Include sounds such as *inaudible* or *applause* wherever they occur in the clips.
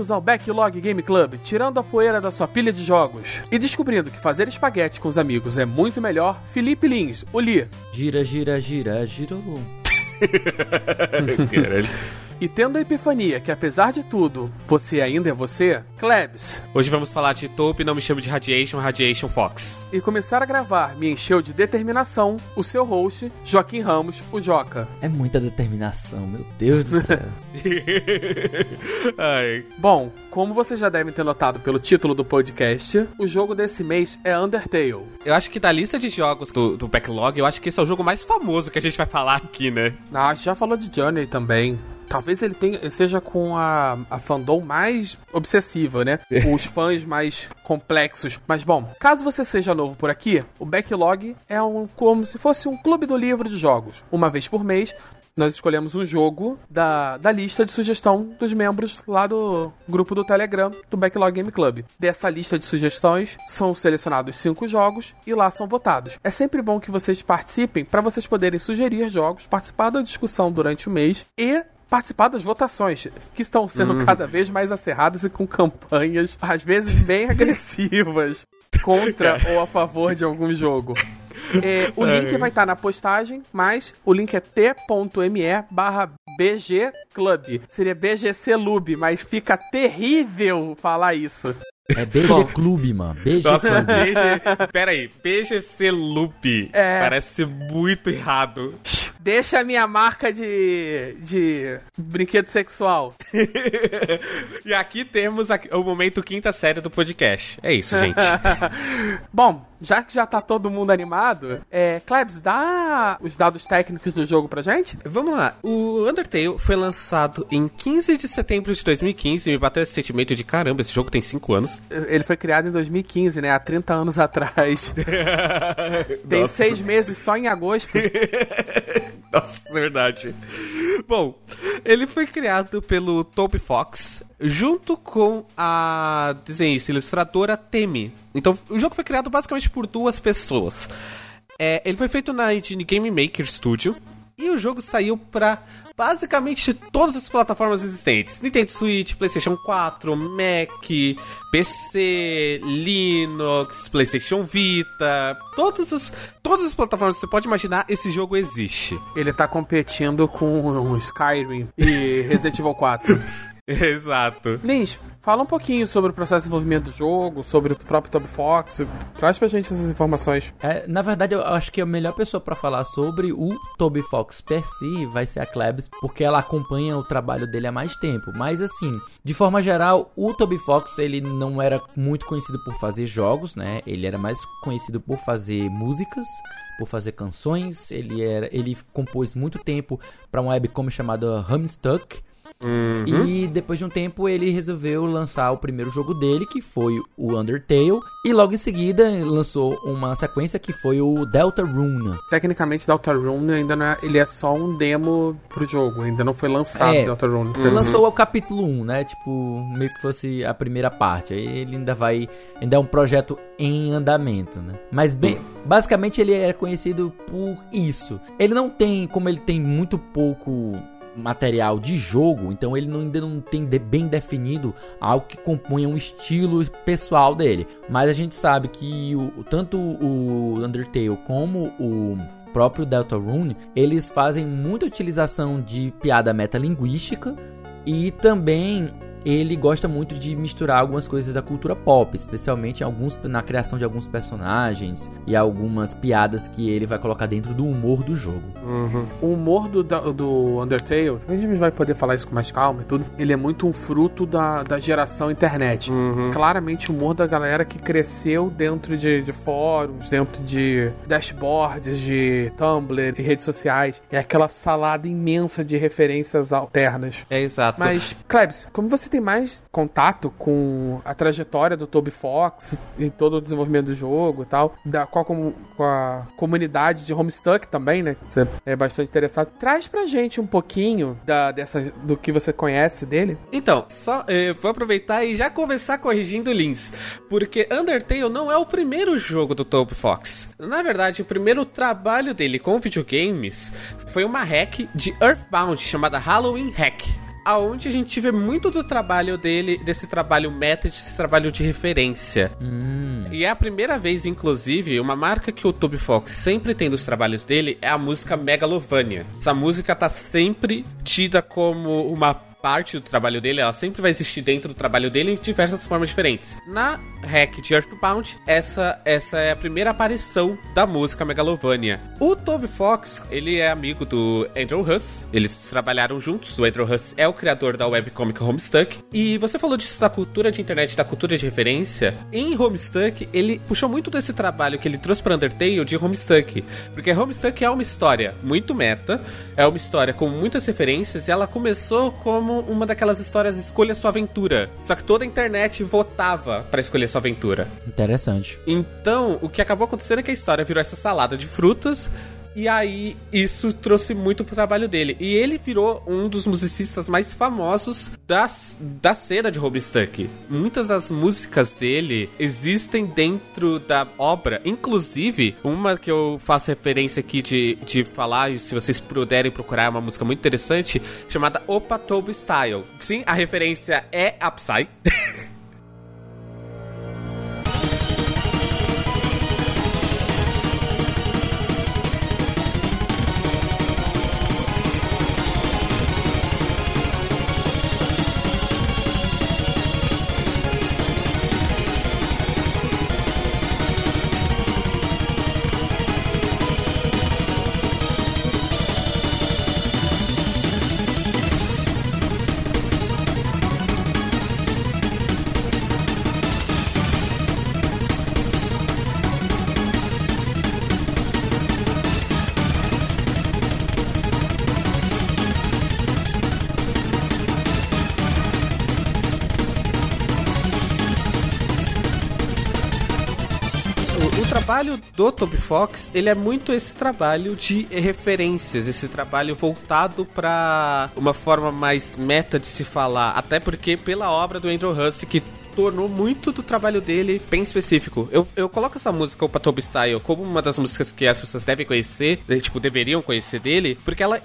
Bem-vindos ao Backlog Game Club, tirando a poeira da sua pilha de jogos. E descobrindo que fazer espaguete com os amigos é muito melhor, Felipe Lins, o Li. Gira, gira, gira, girou. *laughs* E tendo a epifania que, apesar de tudo, você ainda é você, Klebs. Hoje vamos falar de Taupe, não me chamo de Radiation, Radiation Fox. E começar a gravar me encheu de determinação o seu host, Joaquim Ramos, o Joca. É muita determinação, meu Deus do céu. *laughs* Ai. Bom, como vocês já devem ter notado pelo título do podcast, o jogo desse mês é Undertale. Eu acho que da lista de jogos do, do Backlog, eu acho que esse é o jogo mais famoso que a gente vai falar aqui, né? Ah, a gente já falou de Journey também. Talvez ele tenha, seja com a, a fandom mais obsessiva, né? Os fãs mais complexos. Mas bom, caso você seja novo por aqui, o Backlog é um como se fosse um clube do livro de jogos. Uma vez por mês, nós escolhemos um jogo da, da lista de sugestão dos membros lá do grupo do Telegram do Backlog Game Club. Dessa lista de sugestões são selecionados cinco jogos e lá são votados. É sempre bom que vocês participem para vocês poderem sugerir jogos, participar da discussão durante o mês e participar das votações, que estão sendo cada vez mais acerradas e com campanhas, às vezes bem agressivas, *laughs* contra ou a favor de algum jogo. É, o link vai estar na postagem, mas o link é t.me barra BG Club. Seria BGC Lube, mas fica terrível falar isso. É BG Clube, mano. BG Nossa, Clube. BG... Pera aí, BGC Loop. É. Parece muito errado. Deixa a minha marca de, de brinquedo sexual. *laughs* e aqui temos aqui- o momento quinta série do podcast. É isso, gente. *laughs* Bom, já que já tá todo mundo animado, é, Klebs, dá os dados técnicos do jogo pra gente? Vamos lá. O Undertale foi lançado em 15 de setembro de 2015. Me bateu esse sentimento de caramba, esse jogo tem 5 anos. Ele foi criado em 2015, né? Há 30 anos atrás. *laughs* Tem Nossa. seis meses só em agosto. *laughs* Nossa, é verdade. Bom, ele foi criado pelo Toby Fox junto com a desenhista ilustradora Temi. Então, o jogo foi criado basicamente por duas pessoas. É, ele foi feito na engine Game Maker Studio e o jogo saiu pra basicamente todas as plataformas existentes: Nintendo Switch, PlayStation 4, Mac, PC, Linux, PlayStation Vita, todas as todas as plataformas que você pode imaginar, esse jogo existe. Ele tá competindo com Skyrim e Resident Evil 4. *laughs* *laughs* Exato. Lins, fala um pouquinho sobre o processo de desenvolvimento do jogo, sobre o próprio Toby Fox. Traz pra gente essas informações. É, na verdade, eu acho que a melhor pessoa pra falar sobre o Toby Fox per si vai ser a Klebs, porque ela acompanha o trabalho dele há mais tempo. Mas assim, de forma geral, o Toby Fox ele não era muito conhecido por fazer jogos, né? Ele era mais conhecido por fazer músicas, por fazer canções. Ele era, ele compôs muito tempo para uma webcomic chamada Hamstuck. E depois de um tempo ele resolveu lançar o primeiro jogo dele, que foi o Undertale, e logo em seguida lançou uma sequência que foi o Deltarune. Tecnicamente, Deltarune ainda não é. Ele é só um demo pro jogo, ainda não foi lançado É. Deltarune. Lançou o capítulo 1, né? Tipo, meio que fosse a primeira parte. Aí ele ainda vai. Ainda é um projeto em andamento, né? Mas bem, basicamente ele é conhecido por isso. Ele não tem, como ele tem muito pouco material de jogo, então ele não- ainda não tem de- bem definido algo que compunha um estilo pessoal dele. Mas a gente sabe que o, tanto o Undertale como o próprio Deltarune, eles fazem muita utilização de piada metalinguística e também ele gosta muito de misturar algumas coisas da cultura pop, especialmente em alguns, na criação de alguns personagens e algumas piadas que ele vai colocar dentro do humor do jogo. O humor do, do Undertale, a gente vai poder falar isso com mais calma e tudo. Ele é muito um fruto da, da geração internet. Claramente o humor da galera que cresceu dentro de, de fóruns, dentro de dashboards, de Tumblr e redes sociais. É aquela salada imensa de referências alternas. É exato. Mas, Klebs, como você tem mais contato com a trajetória do Toby Fox e todo o desenvolvimento do jogo e tal, da, com, a, com a comunidade de Homestuck também, né? Você é bastante interessado. Traz pra gente um pouquinho da, dessa, do que você conhece dele. Então, só eh, vou aproveitar e já começar corrigindo Lins, porque Undertale não é o primeiro jogo do Toby Fox. Na verdade, o primeiro trabalho dele com videogames foi uma hack de Earthbound chamada Halloween Hack. Aonde a gente vê muito do trabalho dele, desse trabalho meta, desse trabalho de referência. Hum. E é a primeira vez, inclusive, uma marca que o Toby Fox sempre tem dos trabalhos dele é a música Megalovania. Essa música tá sempre tida como uma parte do trabalho dele, ela sempre vai existir dentro do trabalho dele em diversas formas diferentes. Na hack de Earthbound, essa, essa é a primeira aparição da música Megalovania. O Toby Fox, ele é amigo do Andrew Huss, eles trabalharam juntos, o Andrew Huss é o criador da webcomic Homestuck, e você falou disso da cultura de internet, da cultura de referência, em Homestuck, ele puxou muito desse trabalho que ele trouxe para Undertale de Homestuck, porque Homestuck é uma história muito meta, é uma história com muitas referências, e ela começou como uma daquelas histórias escolha sua aventura, só que toda a internet votava para escolher sua aventura. Interessante. Então, o que acabou acontecendo é que a história virou essa salada de frutas. E aí, isso trouxe muito pro trabalho dele. E ele virou um dos musicistas mais famosos das, da cena de Homestuck. Muitas das músicas dele existem dentro da obra. Inclusive, uma que eu faço referência aqui de, de falar, e se vocês puderem procurar, é uma música muito interessante, chamada Opa Toby Style. Sim, a referência é a Psy. *laughs* do Toby Fox, ele é muito esse trabalho de referências, esse trabalho voltado para uma forma mais meta de se falar, até porque pela obra do Andrew Huss que tornou muito do trabalho dele bem específico. Eu, eu coloco essa música, o Patob Style, como uma das músicas que as pessoas devem conhecer, tipo, deveriam conhecer dele, porque ela,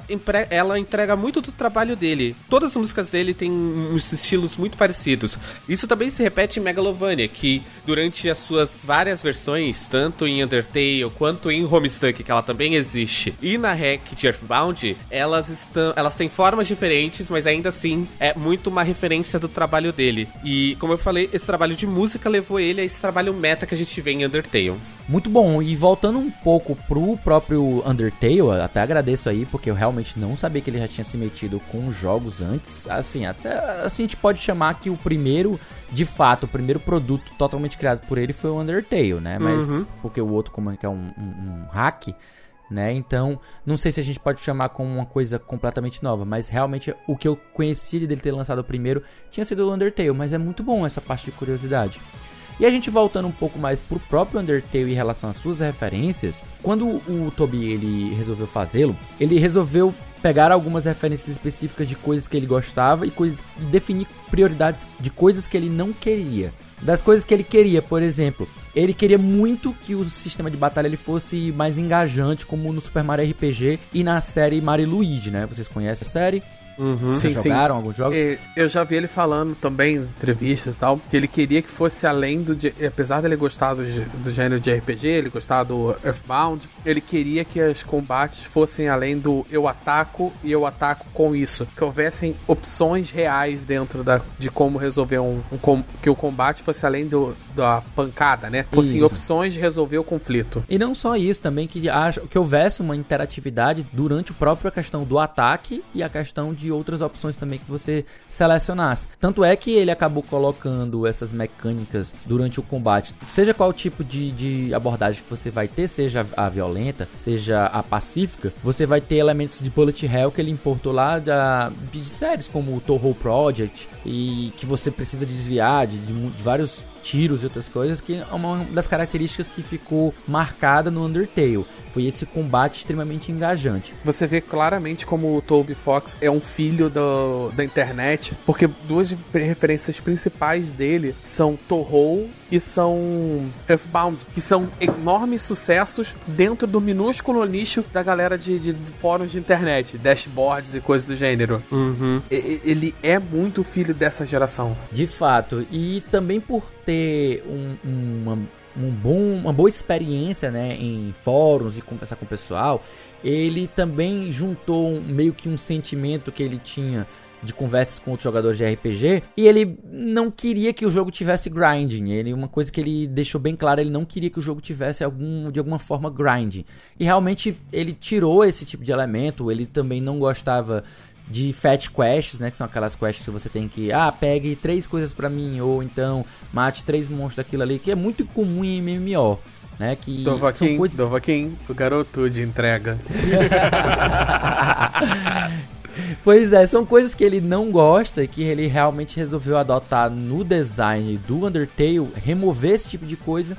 ela entrega muito do trabalho dele. Todas as músicas dele têm uns estilos muito parecidos. Isso também se repete em Megalovania, que durante as suas várias versões, tanto em Undertale quanto em Homestuck, que ela também existe, e na Hack de Earthbound, elas estão, elas têm formas diferentes, mas ainda assim é muito uma referência do trabalho dele. E como eu falei, esse trabalho de música levou ele a esse trabalho meta que a gente vê em Undertale. Muito bom. E voltando um pouco pro próprio Undertale, até agradeço aí, porque eu realmente não sabia que ele já tinha se metido com jogos antes. Assim, até assim a gente pode chamar que o primeiro, de fato, o primeiro produto totalmente criado por ele foi o Undertale, né? Mas Uhum. porque o outro como é que é um, um- um hack, né? Então, não sei se a gente pode chamar como uma coisa completamente nova, mas realmente o que eu conheci dele ter lançado primeiro tinha sido o Undertale, mas é muito bom essa parte de curiosidade. E a gente voltando um pouco mais pro próprio Undertale em relação às suas referências, quando o Toby ele resolveu fazê-lo, ele resolveu pegar algumas referências específicas de coisas que ele gostava e coisas e definir prioridades de coisas que ele não queria. Das coisas que ele queria, por exemplo, ele queria muito que o sistema de batalha ele fosse mais engajante, como no Super Mario RPG e na série Mario Luigi, né? Vocês conhecem a série? Uhum. Sim, Vocês sim. jogaram alguns jogos? E Eu já vi ele falando também em entrevistas e tal, que ele queria que fosse além do. de- Apesar dele gostar do, do gênero de RPG, ele gostar do Earthbound, ele queria que os combates fossem além do eu ataco e eu ataco com isso. Que houvessem opções reais dentro da, de como resolver um, um com- que o combate fosse além do, da pancada, né? Fossem Isso. opções de resolver o conflito. E não só isso, também que, acha, que houvesse uma interatividade durante o próprio a questão do ataque e a questão de outras opções também que você selecionasse. Tanto é que ele acabou colocando essas mecânicas durante o combate, seja qual tipo de, de abordagem que você vai ter, seja a violenta, seja a pacífica, você vai ter elementos de bullet hell que ele importou lá da, de séries como o Toho Project e que você precisa de desviar de, de de vários tiros e outras coisas, que é uma das características que ficou marcada no Undertale. Foi esse combate extremamente engajante. Você vê claramente como o Toby Fox é um filho do, da internet, porque duas referências principais dele são Torro e são Earthbound, que são enormes sucessos dentro do minúsculo nicho da galera de, de fóruns de internet, dashboards e coisas do gênero. Uhum. Ele é muito filho dessa geração. De fato. E também por ter um, uma um bom, uma boa experiência né, em fóruns e conversar com o pessoal, ele também juntou um, meio que um sentimento que ele tinha de conversas com outros jogadores de RPG e ele não queria que o jogo tivesse grinding. Ele uma coisa que ele deixou bem claro, ele não queria que o jogo tivesse algum de alguma forma grinding. E realmente ele tirou esse tipo de elemento, ele também não gostava de fat quests, né, que são aquelas quests que você tem que, ah, pegue três coisas para mim ou então mate três monstros daquilo ali, que é muito comum em MMO. Né, que Dovaquim, são coisas... Dovaquim, o garoto de entrega. *laughs* pois é, são coisas que ele não gosta e que ele realmente resolveu adotar no design do Undertale, remover esse tipo de coisa,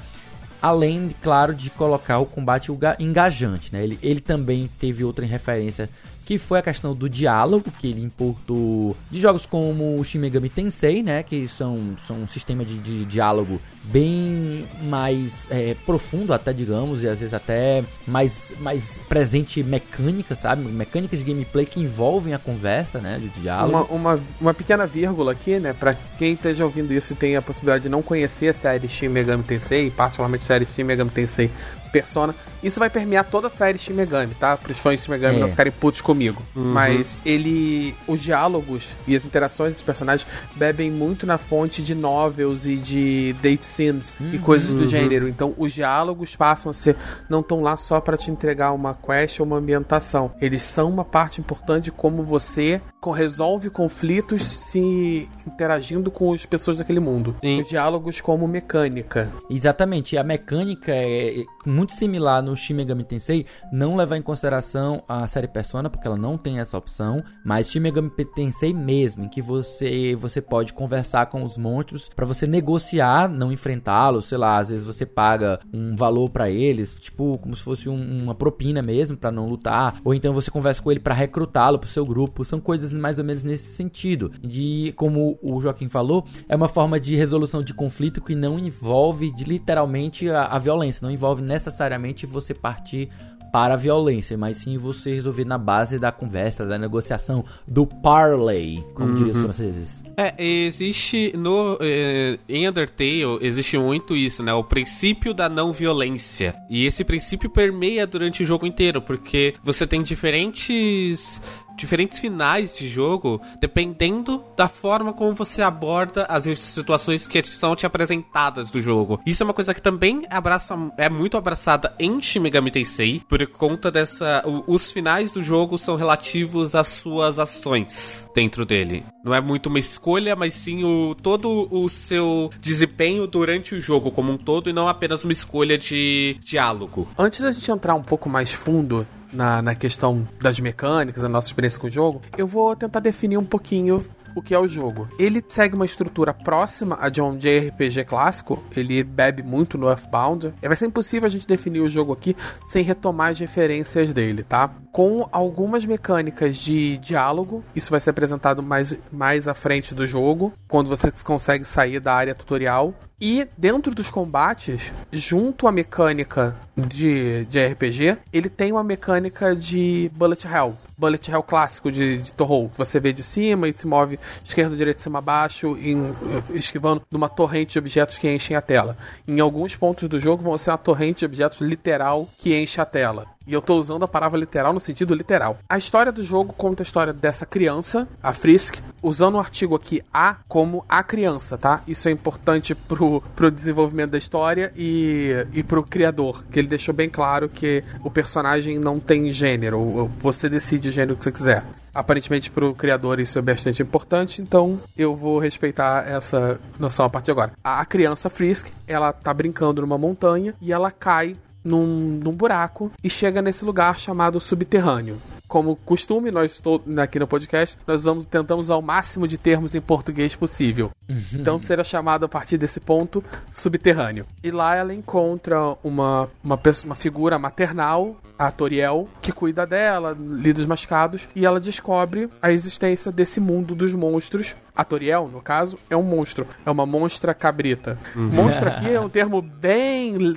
além, claro, de colocar o combate engajante, né? Ele, ele também teve outra referência que foi a questão do diálogo, que ele importou de jogos como o Shin Megami Tensei, né, que são, são um sistema de, de diálogo bem mais é, profundo até, digamos, e às vezes até mais, mais presente mecânica, sabe? Mecânicas de gameplay que envolvem a conversa, né, de diálogo. Uma, uma, uma pequena vírgula aqui, né, pra quem esteja ouvindo isso e tem a possibilidade de não conhecer a série Shin Megami Tensei, particularmente a série Shin Megami Tensei Persona, isso vai permear toda a série Shin Megami, tá? Para os fãs de Shin Megami é. não ficarem putos comigo. Uhum. Mas ele. Os diálogos e as interações dos personagens bebem muito na fonte de novels e de date sims uhum. e coisas do uhum. gênero. Então os diálogos passam a ser. Não estão lá só para te entregar uma quest ou uma ambientação. Eles são uma parte importante de como você resolve conflitos se interagindo com as pessoas daquele mundo. Sim. Os diálogos como mecânica. Exatamente. A mecânica é muito similar no Shin Megami Tensei, não levar em consideração a série Persona, porque ela não tem essa opção, mas Shin Megami Tensei mesmo, em que você você pode conversar com os monstros para você negociar, não enfrentá-los, sei lá, às vezes você paga um valor para eles, tipo como se fosse um, uma propina mesmo para não lutar, ou então você conversa com ele para recrutá-lo pro seu grupo, são coisas mais ou menos nesse sentido. De como o Joaquim falou, é uma forma de resolução de conflito que não envolve de, literalmente a, a violência, não envolve necessariamente você partir para a violência, mas sim você resolver na base da conversa, da negociação, do parley, como uhum. diriam os franceses. É, existe no eh, em Undertale existe muito isso, né? O princípio da não violência. E esse princípio permeia durante o jogo inteiro, porque você tem diferentes diferentes finais de jogo dependendo da forma como você aborda as situações que são te apresentadas do jogo. Isso é uma coisa que também abraça, é muito abraçada em Shin Megami Tensei, por conta dessa. os finais do jogo são relativos às suas ações dentro dele. Não é muito uma escolha, mas sim o, todo o seu desempenho durante o jogo como um todo e não apenas uma escolha de diálogo. Antes da gente entrar um pouco mais fundo na, na questão das mecânicas, a nossa experiência com o jogo, eu vou tentar definir um pouquinho o que é o jogo. Ele segue uma estrutura próxima a de um JRPG clássico, ele bebe muito no Earthbound. Vai ser impossível a gente definir o jogo aqui sem retomar as referências dele, tá? Com algumas mecânicas de diálogo, isso vai ser apresentado mais, mais à frente do jogo, quando você consegue sair da área tutorial. E dentro dos combates, junto à mecânica de, de RPG, ele tem uma mecânica de Bullet Hell bullet hell clássico de, de Torro. Você vê de cima e se move esquerda, direita, cima, baixo, em, esquivando numa torrente de objetos que enchem a tela. Em alguns pontos do jogo vão ser uma torrente de objetos literal que enche a tela. E eu tô usando a palavra literal no sentido literal. A história do jogo conta a história dessa criança, a Frisk, usando o artigo aqui a como a criança, tá? Isso é importante pro, pro desenvolvimento da história e, e pro criador, que ele deixou bem claro que o personagem não tem gênero, você decide o gênero que você quiser. Aparentemente, pro criador isso é bastante importante, então eu vou respeitar essa noção a partir de agora. A criança Frisk, ela tá brincando numa montanha e ela cai num, num buraco e chega nesse lugar chamado subterrâneo como costume, nós aqui no podcast, nós vamos, tentamos ao máximo de termos em português possível. Uhum. Então será chamado a partir desse ponto subterrâneo. E lá ela encontra uma, uma, uma figura maternal, a Toriel, que cuida dela, lida os mascados, e ela descobre a existência desse mundo dos monstros. A Toriel, no caso, é um monstro. É uma monstra cabrita. Uhum. Monstro aqui é um termo bem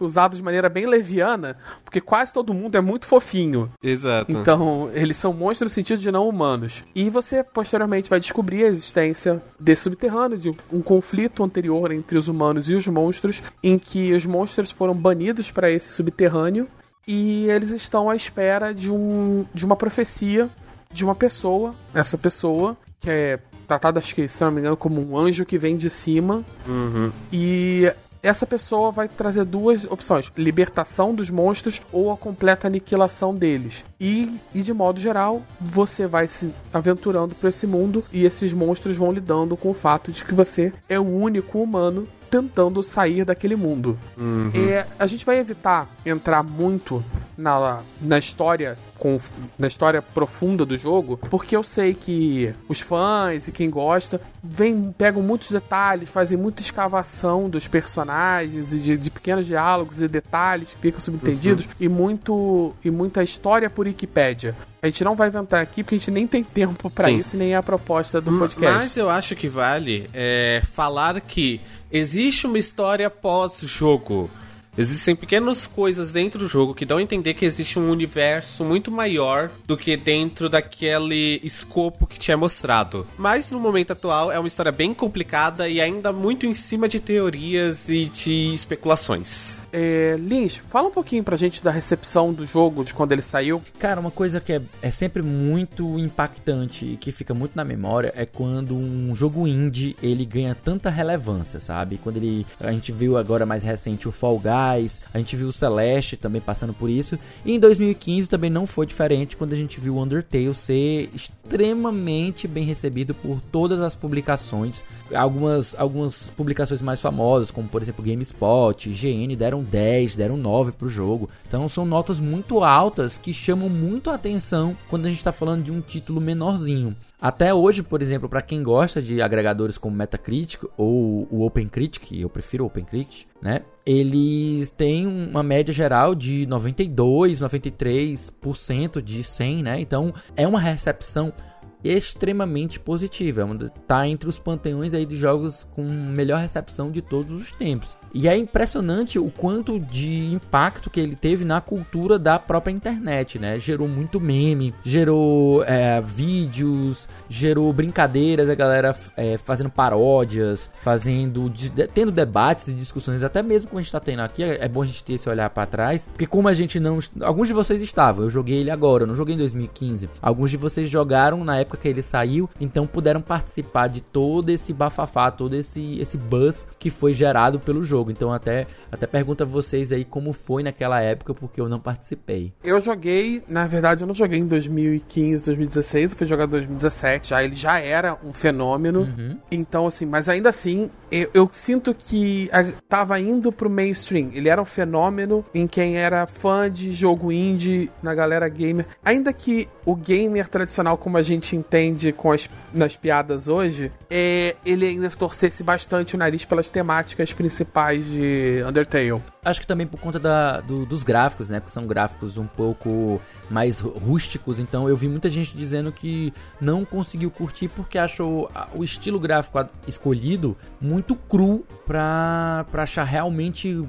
usado de maneira bem leviana, porque quase todo mundo é muito fofinho. Exato. Então, eles são monstros no sentido de não humanos. E você, posteriormente, vai descobrir a existência desse subterrâneo, de um conflito anterior entre os humanos e os monstros, em que os monstros foram banidos para esse subterrâneo e eles estão à espera de, um, de uma profecia de uma pessoa, essa pessoa, que é tratada, acho que, se não me engano, como um anjo que vem de cima. Uhum. E essa pessoa vai trazer duas opções: libertação dos monstros ou a completa aniquilação deles. E, e de modo geral, você vai se aventurando por esse mundo e esses monstros vão lidando com o fato de que você é o único humano tentando sair daquele mundo. Uhum. E a gente vai evitar entrar muito na, na história com, na história profunda do jogo, porque eu sei que os fãs e quem gosta vem, pegam muitos detalhes, fazem muita escavação dos personagens e de, de pequenos diálogos e detalhes que ficam subentendidos uhum. e muito e muita história por Wikipédia. A gente não vai inventar aqui porque a gente nem tem tempo para isso, nem é a proposta do podcast. Mas eu acho que vale é, falar que existe uma história pós-jogo. Existem pequenas coisas dentro do jogo que dão a entender que existe um universo muito maior do que dentro daquele escopo que te é mostrado. Mas no momento atual é uma história bem complicada e ainda muito em cima de teorias e de especulações. É, Lins, fala um pouquinho pra gente da recepção do jogo, de quando ele saiu. Cara, uma coisa que é, é sempre muito impactante e que fica muito na memória é quando um jogo indie ele ganha tanta relevância, sabe? Quando ele. A gente viu agora mais recente o Fall Guys, a gente viu o Celeste também passando por isso. E em 2015 também não foi diferente quando a gente viu o Undertale ser extremamente bem recebido por todas as publicações. Algumas, algumas publicações mais famosas, como por exemplo GameSpot, IGN, deram 10, deram 9 pro jogo. Então são notas muito altas que chamam muito a atenção quando a gente está falando de um título menorzinho. Até hoje, por exemplo, para quem gosta de agregadores como Metacritic ou o OpenCritic, eu prefiro o OpenCritic, né? Eles têm uma média geral de 92, 93% de 100, né? Então, é uma recepção extremamente positiva. É tá entre os panteões aí de jogos com melhor recepção de todos os tempos. E é impressionante o quanto de impacto que ele teve na cultura da própria internet, né? Gerou muito meme, gerou é, vídeos, gerou brincadeiras, a galera é, fazendo paródias, fazendo, de, tendo debates e discussões, até mesmo como a gente tá tendo aqui, é, é bom a gente ter esse olhar para trás, porque como a gente não, alguns de vocês estavam, eu joguei ele agora, eu não joguei em 2015. Alguns de vocês jogaram na época que ele saiu, então puderam participar de todo esse bafafá, todo esse esse buzz que foi gerado pelo jogo. Então até, até pergunto a vocês aí como foi naquela época, porque eu não participei. Eu joguei, na verdade, eu não joguei em 2015, 2016, eu fui jogar em 2017. Já ele já era um fenômeno. Uhum. Então, assim, mas ainda assim, eu, eu sinto que tava indo pro mainstream. Ele era um fenômeno em quem era fã de jogo indie, na galera gamer. Ainda que o gamer tradicional, como a gente entende com as, nas piadas hoje, é, ele ainda torcesse bastante o nariz pelas temáticas principais de Undertale. Acho que também por conta da, do, dos gráficos, né? Porque são gráficos um pouco mais rústicos. Então eu vi muita gente dizendo que não conseguiu curtir porque achou o estilo gráfico escolhido muito cru pra, pra achar realmente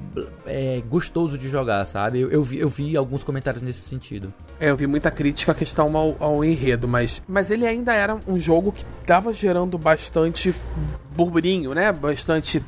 é, gostoso de jogar, sabe? Eu, eu, vi, eu vi alguns comentários nesse sentido. É, eu vi muita crítica à questão ao, ao enredo, mas, mas ele ainda era um jogo que tava gerando bastante burburinho, né? Bastante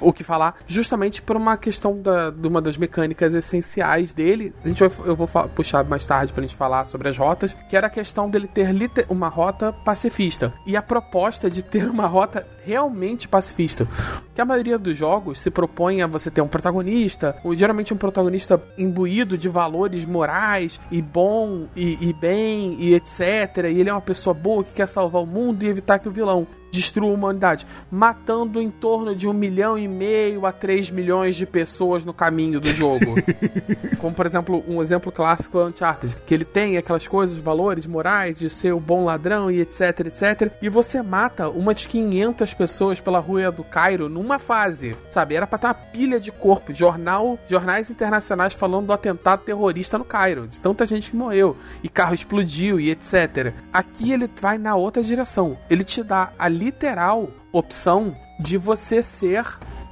o que falar, justamente por uma questão da, de uma das mecânicas essenciais dele. A gente vai, eu vou puxar mais tarde pra gente falar sobre as rotas, que era a questão dele ter uma rota pacifista. E a proposta de ter uma rota realmente pacifista. Que a maioria dos jogos se propõe a você ter um protagonista, ou geralmente um protagonista imbuído de valores morais e bom e, e bem e etc. E ele é uma pessoa boa que quer salvar o mundo e evitar que o vilão destrua a humanidade, matando em torno de um milhão e meio a três milhões de pessoas no caminho do jogo. *laughs* Como, por exemplo, um exemplo clássico é o Uncharted, que ele tem aquelas coisas, valores morais de ser o bom ladrão e etc, etc. E você mata umas 500 pessoas pela rua do Cairo numa fase, sabe? Era pra ter uma pilha de corpo, jornal, jornais internacionais falando do atentado terrorista no Cairo, de tanta gente que morreu, e carro explodiu e etc. Aqui ele vai na outra direção. Ele te dá a literal opção de você ser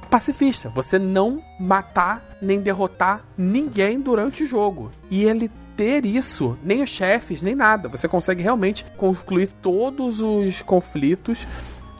pacifista, você não matar nem derrotar ninguém durante o jogo. E ele ter isso, nem os chefes, nem nada. Você consegue realmente concluir todos os conflitos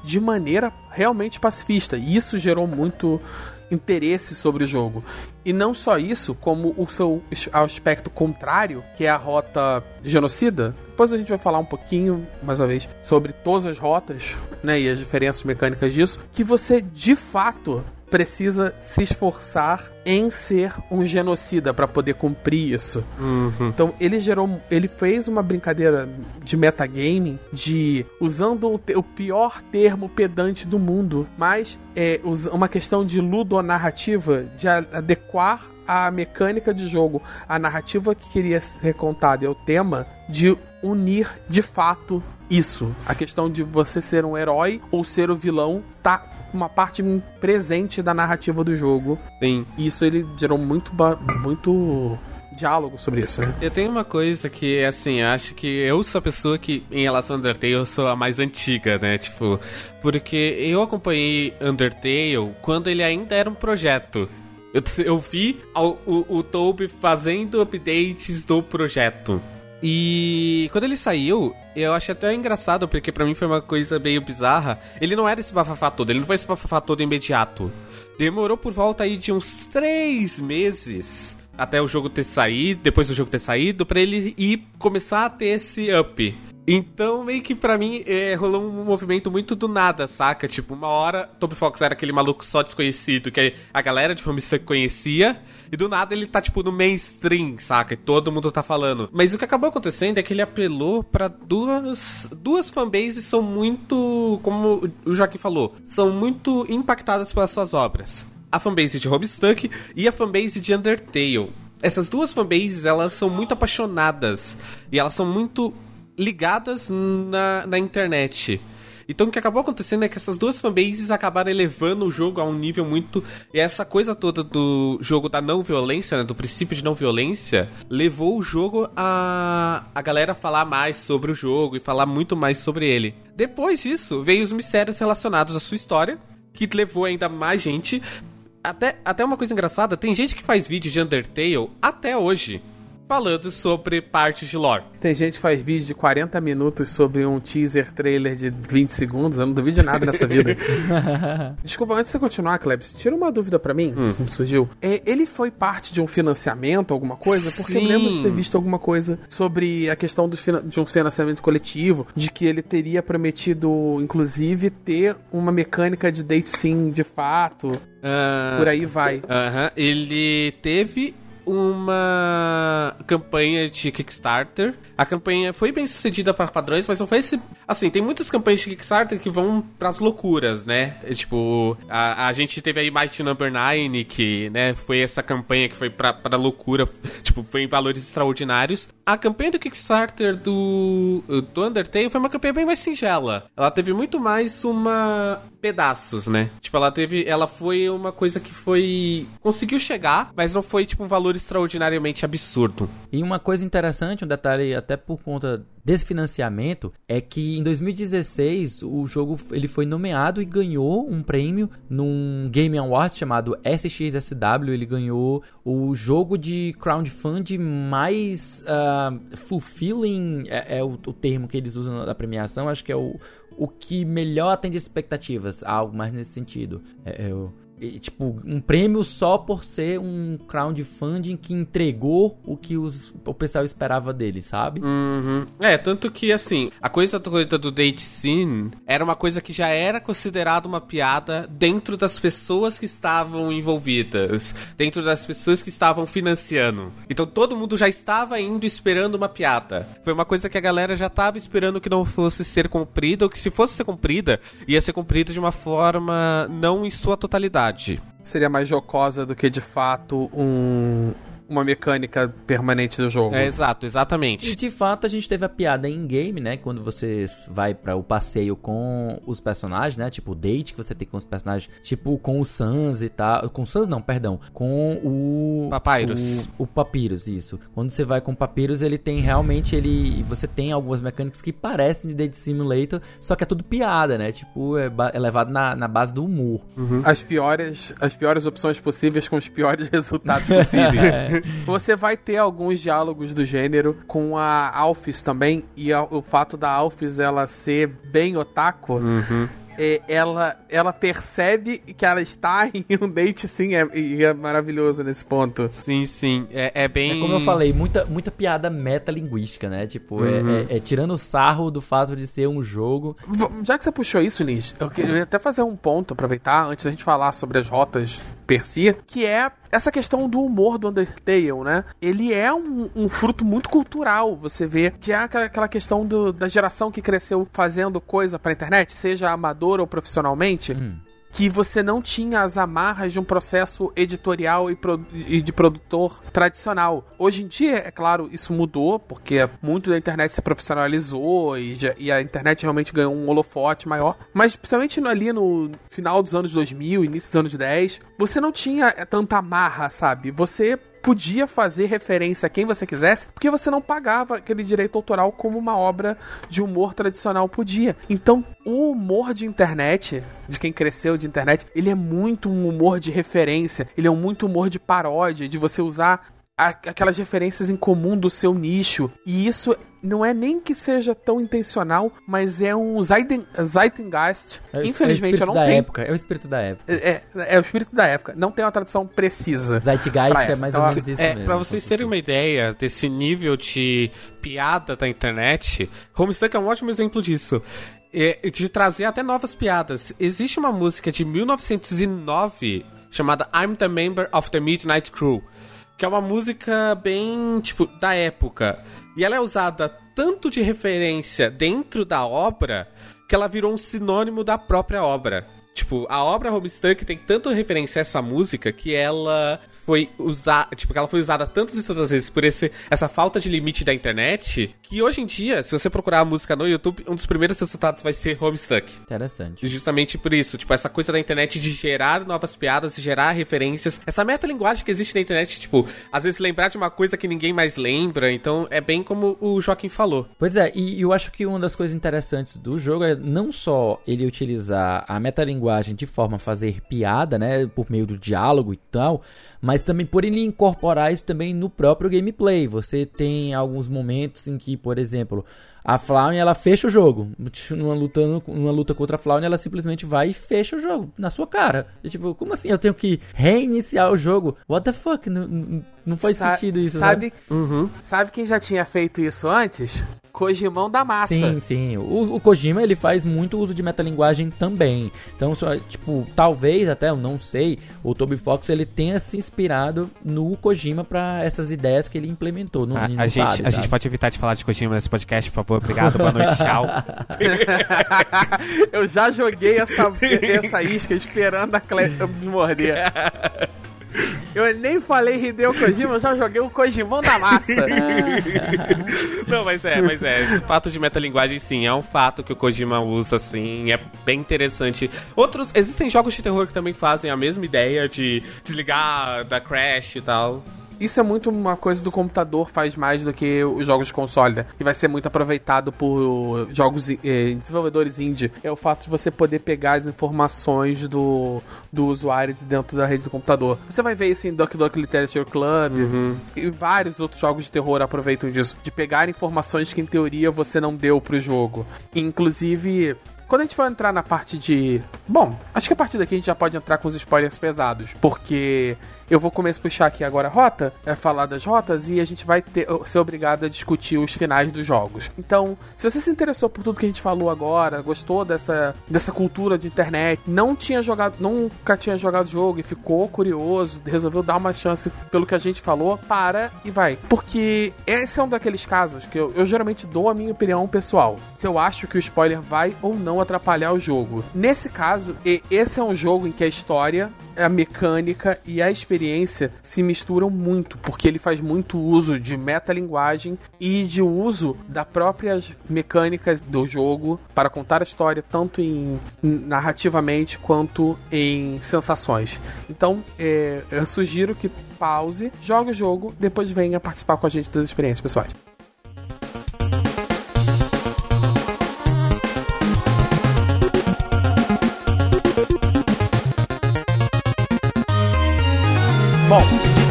de maneira realmente pacifista. E isso gerou muito interesse sobre o jogo. E não só isso, como o seu aspecto contrário, que é a rota genocida. Depois a gente vai falar um pouquinho, mais uma vez, sobre todas as rotas, né, e as diferenças mecânicas disso, que você de fato precisa se esforçar em ser um genocida para poder cumprir isso. Uhum. Então ele gerou, ele fez uma brincadeira de metagaming de usando o, o pior termo pedante do mundo, mas é uma questão de ludonarrativa de adequar a mecânica de jogo, a narrativa que queria ser contada e o tema de unir de fato isso. A questão de você ser um herói ou ser o vilão tá uma parte presente da narrativa do jogo. Sim. E isso ele gerou muito, muito diálogo sobre isso, né? Eu tenho uma coisa que, assim, acho que eu sou a pessoa que, em relação ao Undertale, eu sou a mais antiga, né? Tipo, porque eu acompanhei Undertale quando ele ainda era um projeto. Eu, *laughs* eu vi o, o, o Toby fazendo updates do projeto. E quando ele saiu, eu achei até engraçado, porque para mim foi uma coisa meio bizarra. Ele não era esse bafafá todo, ele não foi esse bafafá todo imediato. Demorou por volta aí de uns três meses até o jogo ter saído, depois do jogo ter saído, para ele ir começar a ter esse up. Então, meio que pra mim, é, rolou um movimento muito do nada, saca? Tipo, uma hora, Toby Fox era aquele maluco só desconhecido que a galera de Homestead conhecia, e do nada ele tá, tipo, no mainstream, saca? E todo mundo tá falando. Mas o que acabou acontecendo é que ele apelou para duas, duas fanbases são muito, como o Joaquim falou, são muito impactadas pelas suas obras. A fanbase de Homestuck e a fanbase de Undertale. Essas duas fanbases, elas são muito apaixonadas. E elas são muito ligadas na, na internet. Então o que acabou acontecendo é que essas duas fanbases acabaram elevando o jogo a um nível muito. E essa coisa toda do jogo da não violência, né, do princípio de não violência, levou o jogo a a galera falar mais sobre o jogo e falar muito mais sobre ele. Depois disso, veio os mistérios relacionados à sua história, que levou ainda mais gente. Até, até uma coisa engraçada, tem gente que faz vídeo de Undertale até hoje falando sobre partes de lore. Tem gente que faz vídeo de 40 minutos sobre um teaser trailer de 20 segundos. Eu não duvido de nada nessa *laughs* vida. Desculpa, antes de você continuar, Klebs, tira uma dúvida para mim, hum. que me surgiu. É, ele foi parte de um financiamento, alguma coisa? Porque Sim. eu lembro de ter visto alguma coisa sobre a questão de um financiamento coletivo, de que ele teria prometido, inclusive, ter uma mecânica de date sim de fato. Uh, por aí vai. Aham, uh -huh. ele teve uma campanha de Kickstarter. A campanha foi bem sucedida para padrões, mas não foi esse. Assim, tem muitas campanhas de Kickstarter que vão pras loucuras, né? É, tipo, a, a gente teve aí Mighty Number 9, que, né, foi essa campanha que foi pra, loucura, tipo, foi em valores extraordinários. A campanha do Kickstarter do, do Undertale foi uma campanha bem mais singela. Ela teve muito mais uma. pedaços, né? Tipo, ela teve. Ela foi uma coisa que foi. conseguiu chegar, mas não foi, tipo, um valor extraordinariamente absurdo. E uma coisa interessante, um detalhe até por conta desse financiamento, é que em 2016 o jogo ele foi nomeado e ganhou um prêmio num Game Awards chamado SXSW. Ele ganhou o jogo de crowdfunding mais uh, fulfilling, é, é o, o termo que eles usam na premiação, acho que é o, o que melhor atende expectativas, algo mais nesse sentido. É, é, e, tipo, um prêmio só por ser um crowdfunding que entregou o que os, o pessoal esperava dele, sabe? Uhum. É, tanto que, assim, a coisa do, do date scene era uma coisa que já era considerada uma piada dentro das pessoas que estavam envolvidas, dentro das pessoas que estavam financiando. Então todo mundo já estava indo esperando uma piada. Foi uma coisa que a galera já estava esperando que não fosse ser cumprida, ou que se fosse ser cumprida, ia ser cumprida de uma forma não em sua totalidade. Seria mais jocosa do que de fato um, uma mecânica permanente do jogo. É, exato, exatamente. E de fato a gente teve a piada em game, né? Quando você vai para o passeio com os personagens, né? Tipo o date que você tem com os personagens, tipo com o Sans e tal. Com o Sans não, perdão. Com o. Papyrus. O, o Papyrus, isso. Quando você vai com o Papyrus, ele tem realmente. ele Você tem algumas mecânicas que parecem de Date Simulator, só que é tudo piada, né? Tipo, é, é levado na, na base do humor. Uhum. As piores as piores opções possíveis com os piores *laughs* resultados *laughs* possíveis. *laughs* Você vai ter alguns diálogos do gênero com a Alphys também, e a, o fato da Alphys ela ser bem otaku. Uhum é, ela, ela percebe que ela está *laughs* em um date, sim, é, e é maravilhoso nesse ponto. Sim, sim. É, é bem. É como eu falei, muita, muita piada metalinguística, né? Tipo, é, uhum. é, é, tirando o sarro do fato de ser um jogo. Já que você puxou isso, Lins, eu queria até fazer um ponto, aproveitar, antes da gente falar sobre as rotas per si, que é essa questão do humor do Undertale, né? Ele é um, um fruto muito cultural. Você vê que é aquela questão do, da geração que cresceu fazendo coisa pra internet, seja amador ou profissionalmente. Hum que você não tinha as amarras de um processo editorial e, pro, e, de produtor tradicional. Hoje em dia, é claro, isso mudou, porque muito da internet se profissionalizou e, já, e a internet realmente ganhou um holofote maior. Mas, principalmente ali no final dos anos 2000, início dos anos 10, você não tinha tanta amarra, sabe? Você podia fazer referência a quem você quisesse, porque você não pagava aquele direito autoral como uma obra de humor tradicional podia. Então, o humor de internet, de quem cresceu de internet, ele é muito um humor de referência, ele é um muito humor de paródia, de você usar aquelas referências em comum do seu nicho. E isso não é nem que seja tão intencional, mas é um Zeitgeist. É Infelizmente, é eu não da tenho. Época, é o espírito da época. É, é, é, o espírito da época. Não tem uma tradução precisa. Zeitgeist é mais ou menos isso é, mesmo. Pra vocês terem uma ideia desse nível de piada da internet, Homestuck é um ótimo exemplo disso. É, de trazer até novas piadas. Existe uma música de 1909 chamada I'm the Member of the Midnight Crew que é uma música bem, tipo, da época. E ela é usada tanto de referência dentro da obra que ela virou um sinônimo da própria obra. Tipo, a obra Homestuck tem tanto referência a essa música que ela foi usada, tipo, que ela foi usada tantas e tantas vezes por esse, essa falta de limite da internet, que hoje em dia, se você procurar a música no YouTube, um dos primeiros resultados vai ser Homestuck. Interessante. Justamente por isso, tipo, essa coisa da internet de gerar novas piadas, de gerar referências, essa metalinguagem que existe na internet, tipo, às vezes lembrar de uma coisa que ninguém mais lembra, então é bem como o Joaquim falou. Pois é, e eu acho que uma das coisas interessantes do jogo é não só ele utilizar a metalinguagem linguagem de forma a fazer piada, né, por meio do diálogo e tal, mas também por ele incorporar isso também no próprio gameplay. Você tem alguns momentos em que, por exemplo, a Flaune ela fecha o jogo. Numa luta, numa luta contra a Flaune, ela simplesmente vai e fecha o jogo na sua cara. E, tipo, como assim? Eu tenho que reiniciar o jogo? What the fuck? Não, não faz Sa sentido isso, sabe? Sabe? Uhum. sabe quem já tinha feito isso antes? Kojimão da massa. Sim, sim. O, o, Kojima, ele faz muito uso de metalinguagem também. Então, só, tipo, talvez até, eu não sei, o Toby Fox, ele tenha se inspirado no Kojima para essas ideias que ele implementou. Não, a, a gente, a gente pode evitar de falar de Kojima nesse podcast, por favor. Obrigado, boa noite, tchau. *laughs* eu já joguei essa, essa isca esperando a Clé me morder. Eu nem falei Hideo Kojima, eu já joguei o Kojimão da massa. *laughs* Não, mas é, mas é. Esse fato de metalinguagem, sim, é um fato que o Kojima usa, assim, é bem interessante. Outros, existem jogos de terror que também fazem a mesma ideia de desligar da crash e tal isso é muito uma coisa do computador faz mais do que os jogos de console, né? E vai ser muito aproveitado por jogos eh, desenvolvedores indie. É o fato de você poder pegar as informações do, do usuário de dentro da rede do computador. Você vai ver isso em Duck Duck Literature Club uhum. e vários outros jogos de terror aproveitam disso. De pegar informações que em teoria você não deu pro jogo. Inclusive, Quando a gente for entrar na parte de. Bom, acho que a partir daqui a gente já pode entrar com os spoilers pesados. Porque eu vou começar a puxar aqui agora a rota, é falar das rotas, e a gente vai ter, ser obrigado a discutir os finais dos jogos. Então, se você se interessou por tudo que a gente falou agora, gostou dessa, dessa cultura de internet, não tinha jogado, nunca tinha jogado jogo e ficou curioso, resolveu dar uma chance pelo que a gente falou, para e vai. Porque esse é um daqueles casos que eu, eu geralmente dou a minha opinião pessoal. Se eu acho que o spoiler vai ou não atrapalhar o jogo. Nesse caso, esse é um jogo em que a história a mecânica e a experiência se misturam muito, porque ele faz muito uso de metalinguagem e de uso das próprias mecânicas do jogo para contar a história, tanto em narrativamente quanto em sensações. Então, é, eu sugiro que pause, jogue o jogo, depois venha participar com a gente das experiências pessoais. Bom,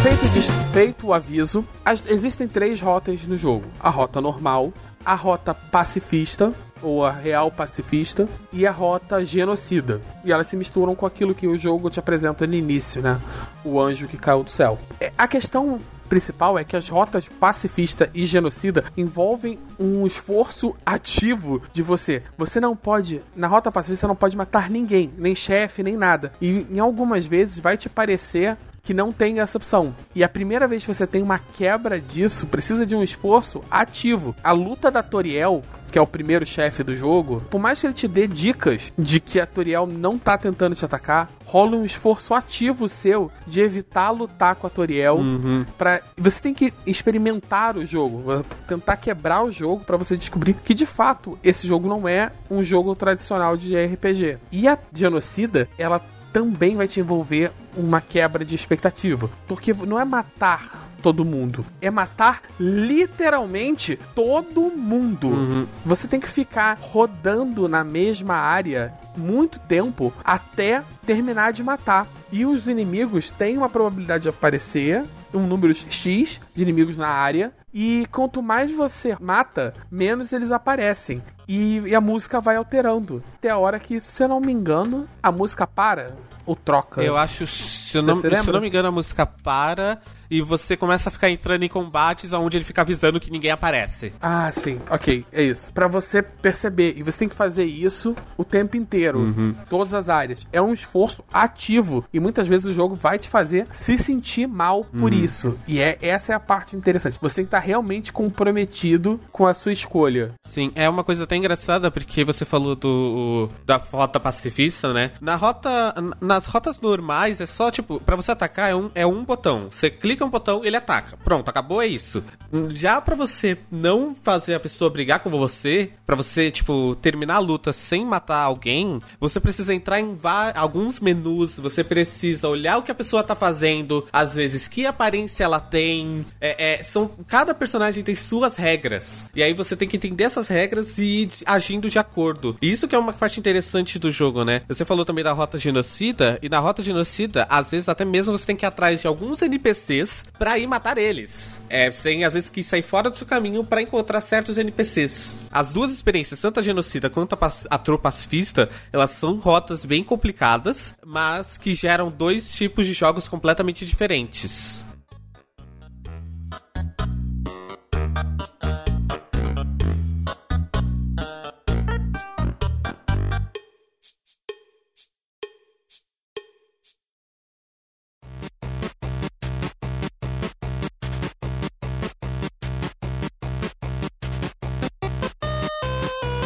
feito, feito o aviso, as, existem três rotas no jogo: a rota normal, a rota pacifista, ou a real pacifista, e a rota genocida. E elas se misturam com aquilo que o jogo te apresenta no início, né? O anjo que caiu do céu. É, a questão principal é que as rotas pacifista e genocida envolvem um esforço ativo de você. Você não pode, na rota pacifista, você não pode matar ninguém, nem chefe, nem nada. E em algumas vezes vai te parecer que não tem essa opção. E a primeira vez que você tem uma quebra disso, precisa de um esforço ativo. A luta da Toriel que é o primeiro chefe do jogo, por mais que ele te dê dicas de que a Toriel não tá tentando te atacar, rola um esforço ativo seu de evitar lutar com a Toriel. Uhum. Pra... Você tem que experimentar o jogo, tentar quebrar o jogo para você descobrir que de fato esse jogo não é um jogo tradicional de RPG. E a Genocida, ela também vai te envolver uma quebra de expectativa. Porque não é matar todo mundo. É matar literalmente todo mundo. Uhum. Você tem que ficar rodando na mesma área muito tempo até terminar de matar. E os inimigos têm uma probabilidade de aparecer, um número X de inimigos na área. E quanto mais você mata, menos eles aparecem. E, e a música vai alterando. Até a hora que, se eu não me engano, a música para ou troca. Eu acho, se eu não, se eu não me engano, a música para e você começa a ficar entrando em combates onde ele fica avisando que ninguém aparece. Ah, sim. Ok, é isso. Para você perceber. E você tem que fazer isso o tempo inteiro. Uhum. Todas as áreas. É um esforço ativo. E muitas vezes o jogo vai te fazer se sentir mal por uhum. isso. E é essa é a parte interessante. Você tem que estar realmente comprometido com a sua escolha. Sim, é uma coisa até engraçada, porque você falou do da rota pacifista, né? Na rota. Nas rotas normais é só, tipo, para você atacar é um, é um botão. Você clica clica um botão, ele ataca. Pronto, acabou, é isso. Já para você não fazer a pessoa brigar com você, para você, tipo, terminar a luta sem matar alguém, você precisa entrar em alguns menus, você precisa olhar o que a pessoa tá fazendo, às vezes que aparência ela tem. É, é, são Cada personagem tem suas regras. E aí você tem que entender essas regras e agindo de acordo. E isso que é uma parte interessante do jogo, né? Você falou também da rota genocida, e na rota genocida, às vezes até mesmo você tem que ir atrás de alguns NPCs pra ir matar eles. É, você tem às vezes que sair fora do seu caminho para encontrar certos NPCs. As duas experiências, tanto a genocida quanto a, a tropa pacifista, elas são rotas bem complicadas, mas que geram dois tipos de jogos completamente diferentes.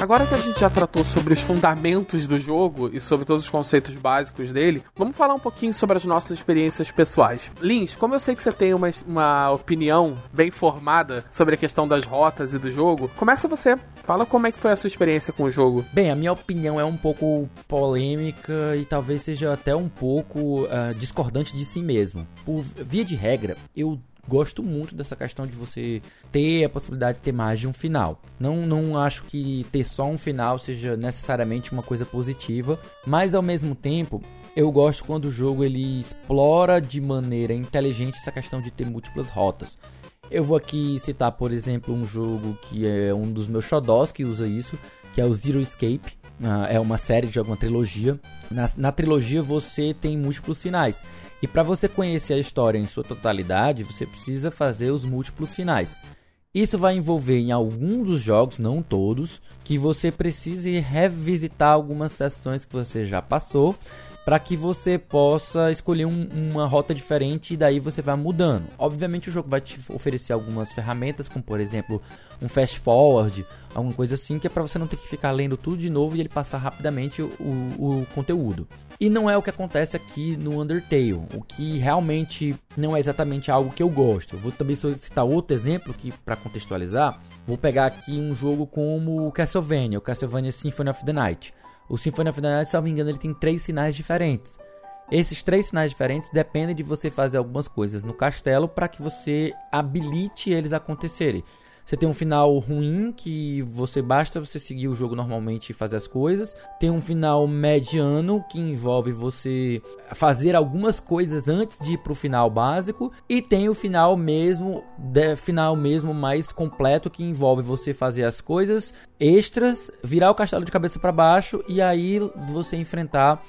Agora que a gente já tratou sobre os fundamentos do jogo e sobre todos os conceitos básicos dele, vamos falar um pouquinho sobre as nossas experiências pessoais. Lins, como eu sei que você tem uma, uma opinião bem formada sobre a questão das rotas e do jogo, começa você. Fala como é que foi a sua experiência com o jogo. Bem, a minha opinião é um pouco polêmica e talvez seja até um pouco uh, discordante de si mesmo. Por via de regra, eu gosto muito dessa questão de você ter a possibilidade de ter mais de um final. Não, não acho que ter só um final seja necessariamente uma coisa positiva, mas ao mesmo tempo eu gosto quando o jogo ele explora de maneira inteligente essa questão de ter múltiplas rotas. Eu vou aqui citar, por exemplo, um jogo que é um dos meus xodós que usa isso, que é o Zero Escape. Uh, é uma série de alguma trilogia. Na, na trilogia você tem múltiplos finais. E para você conhecer a história em sua totalidade, você precisa fazer os múltiplos finais. Isso vai envolver em alguns dos jogos, não todos, que você precise revisitar algumas sessões que você já passou para que você possa escolher um, uma rota diferente e daí você vai mudando. Obviamente o jogo vai te oferecer algumas ferramentas, como por exemplo um fast forward, alguma coisa assim, que é para você não ter que ficar lendo tudo de novo e ele passar rapidamente o, o, conteúdo. E não é o que acontece aqui no Undertale, o que realmente não é exatamente algo que eu gosto. vou também citar outro exemplo que para contextualizar, vou pegar aqui um jogo como Castlevania, o Castlevania Symphony of the Night. O Symphony of the Night, se não me engano, ele tem três sinais diferentes. Esses três sinais diferentes dependem de você fazer algumas coisas no castelo para que você habilite eles a acontecerem. Você tem um final ruim que você basta você seguir o jogo normalmente e fazer as coisas. Tem um final mediano que envolve você fazer algumas coisas antes de ir pro final básico e tem o final mesmo, de, final mesmo mais completo que envolve você fazer as coisas extras, virar o castelo de cabeça para baixo e aí você enfrentar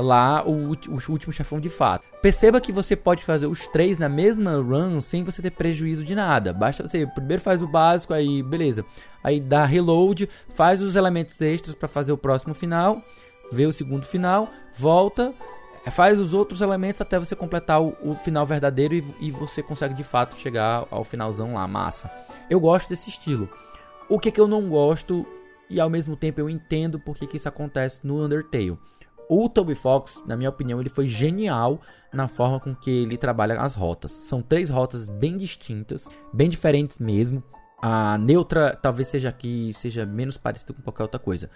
lá o, o, último chefão de fato. Perceba que você pode fazer os três na mesma run sem você ter prejuízo de nada. Basta você primeiro faz o básico, aí beleza. Aí dá reload, faz os elementos extras para fazer o próximo final, vê o segundo final, volta, faz os outros elementos até você completar o, o final verdadeiro e, e, você consegue de fato chegar ao finalzão lá, massa. Eu gosto desse estilo. O que, que eu não gosto e ao mesmo tempo eu entendo porque que isso acontece no Undertale. O Toby Fox, na minha opinião, ele foi genial na forma com que ele trabalha as rotas. São três rotas bem distintas, bem diferentes mesmo. A neutra talvez seja aqui, seja menos parecida com qualquer outra coisa.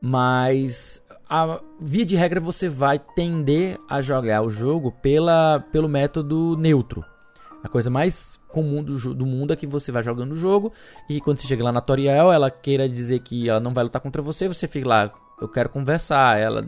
Mas a via de regra você vai tender a jogar o jogo pela, pelo método neutro. A coisa mais comum do, do mundo é que você vai jogando o jogo e quando você chega lá na Toriel, ela queira dizer que ela não vai lutar contra você, você fica lá eu quero conversar, ela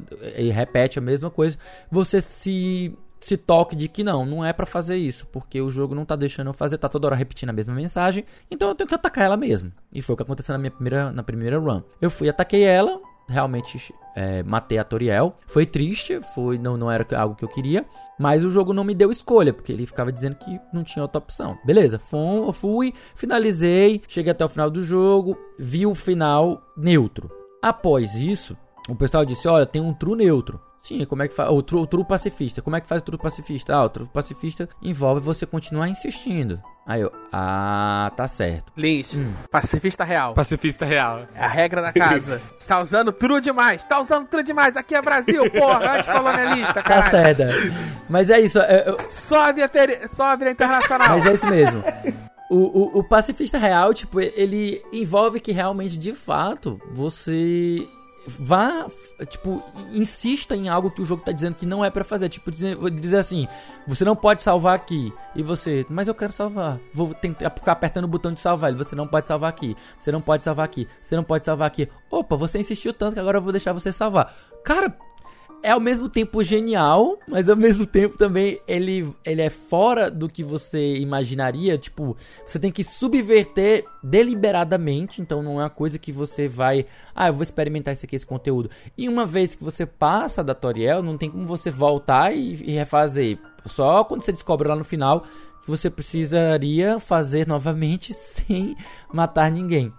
repete a mesma coisa, você se se toque de que não, não é para fazer isso, porque o jogo não tá deixando eu fazer, tá toda hora repetindo a mesma mensagem, então eu tenho que atacar ela mesmo. E foi o que aconteceu na minha primeira, na primeira run. Eu fui, ataquei ela, realmente é, matei a Toriel. Foi triste, foi não, não era algo que eu queria, mas o jogo não me deu escolha, porque ele ficava dizendo que não tinha outra opção. Beleza, fui, fui finalizei, cheguei até o final do jogo, vi o final neutro. Após isso, o pessoal disse: Olha, tem um true neutro. Sim, como é que faz? O true, o true pacifista. Como é que faz o true pacifista? Ah, o true pacifista envolve você continuar insistindo. Aí eu, ah, tá certo. Lynch, hum. pacifista real. Pacifista real. É a regra da casa. *laughs* Está usando true demais. Está usando true demais. Aqui é Brasil, porra, anticolonialista, cara. Tá certo. Mas é isso. Eu, eu... Sobe, a ter... Sobe a internacional. Mas é isso mesmo. O, o, o, pacifista real, tipo, ele envolve que realmente, de fato, você vá, tipo, insista em algo que o jogo tá dizendo que não é para fazer. Tipo, dizer, dizer assim, você não pode salvar aqui. E você, mas eu quero salvar. Vou tentar ficar apertando o botão de salvar. Você não pode salvar aqui. Você não pode salvar aqui. Você não pode salvar aqui. Opa, você insistiu tanto que agora eu vou deixar você salvar. Cara, é ao mesmo tempo genial, mas ao mesmo tempo também ele, ele é fora do que você imaginaria. Tipo, você tem que subverter deliberadamente, então não é uma coisa que você vai, ah, eu vou experimentar esse aqui, esse conteúdo. E uma vez que você passa da Toriel, não tem como você voltar e, e refazer. Só quando você descobre lá no final que você precisaria fazer novamente *laughs* sem matar ninguém.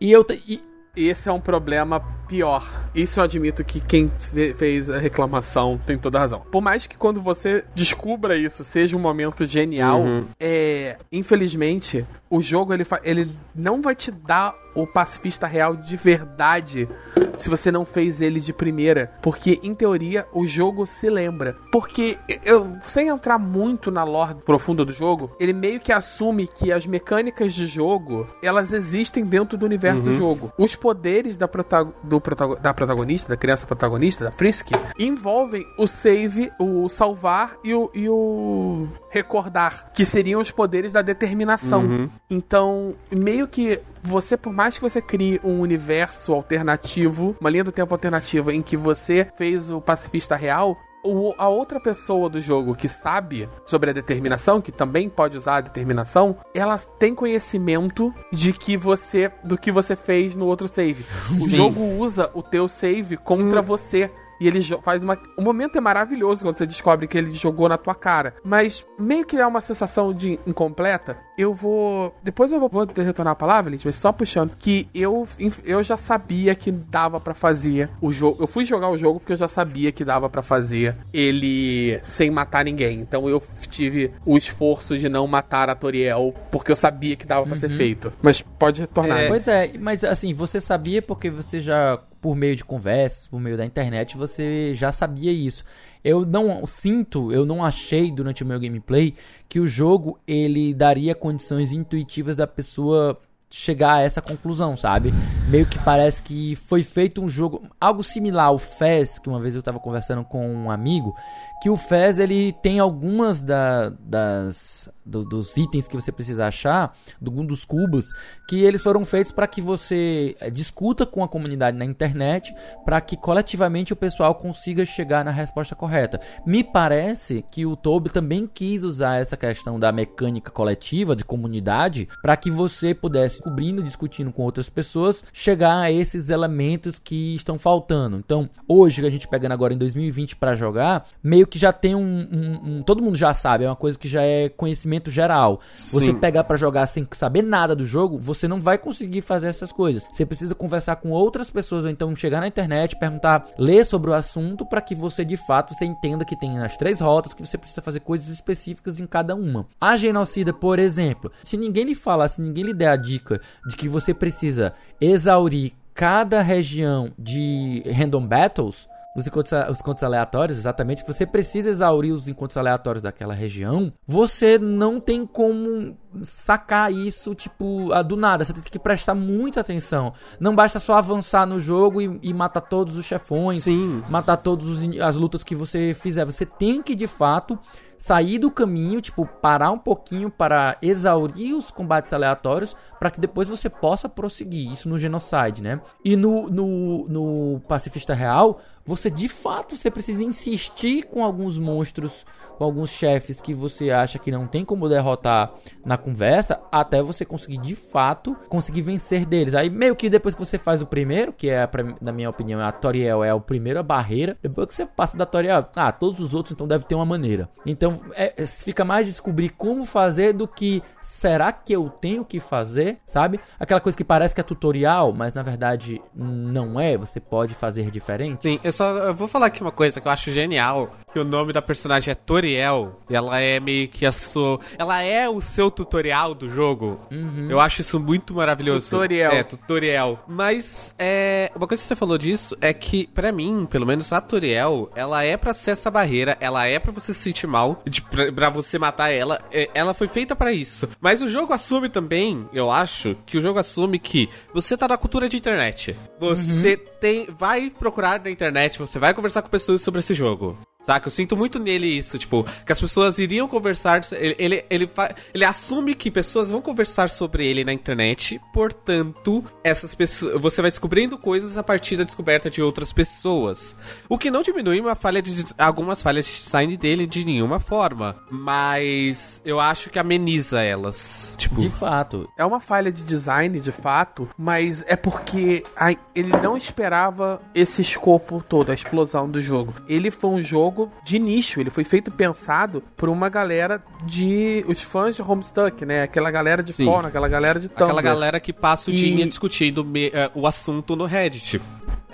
E eu. E, esse é um problema pior. Isso eu admito que quem fez a reclamação tem toda a razão. Por mais que quando você descubra isso seja um momento genial, uhum. é, infelizmente, o jogo ele, ele não vai te dar o pacifista real de verdade se você não fez ele de primeira. Porque, em teoria, o jogo se lembra. Porque, eu, sem entrar muito na lore profunda do jogo, ele meio que assume que as mecânicas de jogo elas existem dentro do universo uhum. do jogo. Os poderes da, prota do protago da protagonista, da criança protagonista, da Frisk, envolvem o save, o salvar e o, e o recordar, que seriam os poderes da determinação. Uhum. Então, meio que você, por mais que você crie um universo alternativo, uma linha do tempo alternativa em que você fez o pacifista real, o, a outra pessoa do jogo que sabe sobre a determinação, que também pode usar a determinação, ela tem conhecimento de que você do que você fez no outro save. O Sim. jogo usa o teu save contra você. E ele faz uma. O momento é maravilhoso quando você descobre que ele jogou na tua cara. Mas meio que é uma sensação de incompleta. Eu vou. Depois eu vou, vou retornar a palavra, Lynch, mas só puxando. Que eu, eu já sabia que dava pra fazer o jogo. Eu fui jogar o jogo porque eu já sabia que dava pra fazer ele sem matar ninguém. Então eu tive o esforço de não matar a Toriel porque eu sabia que dava pra ser feito. Mas pode retornar. É. Pois é, mas assim, você sabia porque você já, por meio de conversas, por meio da internet, você já sabia isso. Eu não sinto, eu não achei durante o meu gameplay que o jogo ele daria condições intuitivas da pessoa chegar a essa conclusão, sabe? Meio que parece que foi feito um jogo algo similar ao Fez, que uma vez eu tava conversando com um amigo, que o Fez ele tem algumas da- das do- dos itens que você precisa achar, do, dos cubos, que eles foram feitos para que você eh, discuta com a comunidade na internet, para que coletivamente o pessoal consiga chegar na resposta correta. Me parece que o Toby também quis usar essa questão da mecânica coletiva, de comunidade, para que você pudesse, cobrindo, discutindo com outras pessoas, chegar a esses elementos que estão faltando. Então, hoje, que a gente pegando agora em 2020 para jogar, meio que já tem um, um- um- Todo mundo já sabe, é uma coisa que já é conhecimento geral. Você Sim. pegar pra jogar sem saber nada do jogo, você não vai conseguir fazer essas coisas. Você precisa conversar com outras pessoas, ou então chegar na internet, perguntar, ler sobre o assunto, para que você de fato você entenda que tem as três rotas, que você precisa fazer coisas específicas em cada uma. A genocida, por exemplo, se ninguém lhe falar, se ninguém lhe der a dica de que você precisa exaurir cada região de random battles, os encontros, os encontros aleatórios, exatamente, que você precisa exaurir os encontros aleatórios daquela região, você não tem como sacar isso, tipo, ah, do nada. Você tem que prestar muita atenção. Não basta só avançar no jogo e, e matar todos os chefões, Sim. matar todas as lutas que você fizer. Você tem que, de fato, sair do caminho, tipo, parar um pouquinho para exaurir os combates aleatórios, para que depois você possa prosseguir. Isso no Genocide, né? E no, no, no Pacifista Real, você de fato você precisa insistir com alguns monstros, com alguns chefes que você acha que não tem como derrotar na conversa, até você conseguir de fato conseguir vencer deles. Aí meio que depois que você faz o primeiro, que é, pra- na minha opinião, a Toriel é a primeira barreira, depois que você passa da Toriel, ah, todos os outros então devem ter uma maneira. Então é- é- fica mais descobrir como fazer do que será que eu tenho que fazer, sabe? Aquela coisa que parece que é tutorial, mas na verdade não é, você pode fazer diferente. Sim, eu só eu vou falar aqui uma coisa que eu acho genial, que o nome da personagem é Toriel, e ela é meio que a sua, ela é o seu tutorial do jogo. Eu acho isso muito maravilhoso. Tutorial. É, tutorial. Mas é, uma coisa que você falou disso é que pra mim, pelo menos a Toriel, ela é pra ser essa barreira, ela é pra você se sentir mal, de, pra, pra você matar ela, é, ela foi feita pra isso. Mas o jogo assume também, eu acho, que o jogo assume que você tá na cultura de internet. Você tem vai procurar na internet, você vai conversar com pessoas sobre esse jogo. Saca? Eu sinto muito nele isso, tipo, que as pessoas iriam conversar. Ele, ele, ele, ele assume que pessoas vão conversar sobre ele na internet, portanto, essas pessoas. Você vai descobrindo coisas a partir da descoberta de outras pessoas. O que não diminui uma falha de, algumas falhas de design dele de nenhuma forma. Mas eu acho que ameniza elas. Tipo. De fato. É uma falha de design, de fato, mas é porque a- ele não esperava esse escopo todo, a explosão do jogo. Ele foi um jogo de nicho, ele foi feito pensado por uma galera de. os fãs de Homestuck, né? Aquela galera de Sim. fora, aquela galera de Tumblr. Aquela galera que passa o E- dia discutindo me- eh, o assunto no Reddit.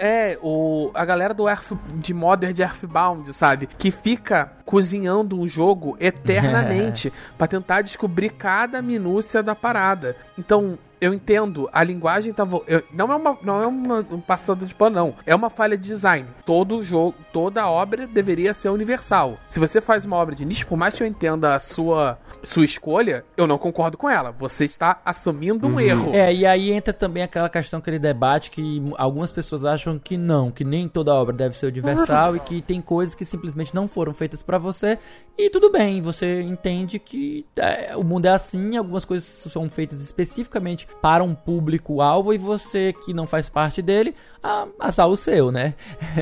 É, o, a galera do Earth, de Modern de Earthbound, sabe? Que fica cozinhando um jogo eternamente *laughs* pra tentar descobrir cada minúcia da parada. Então, eu entendo, a linguagem tá. vo- eu- não é uma. Não é uma, um passando de pano, não. É uma falha de design. Todo jogo, toda obra deveria ser universal. Se você faz uma obra de nicho, por mais que eu entenda a sua, sua escolha, eu não concordo com ela. Você está assumindo um erro. É, e aí entra também aquela questão, aquele debate que algumas pessoas acham que não, que nem toda obra deve ser universal e que tem coisas que simplesmente não foram feitas pra você e tudo bem, você entende que é, o mundo é assim, algumas coisas são feitas especificamente para um público-alvo e você que não faz parte dele, ah, azar o seu, né?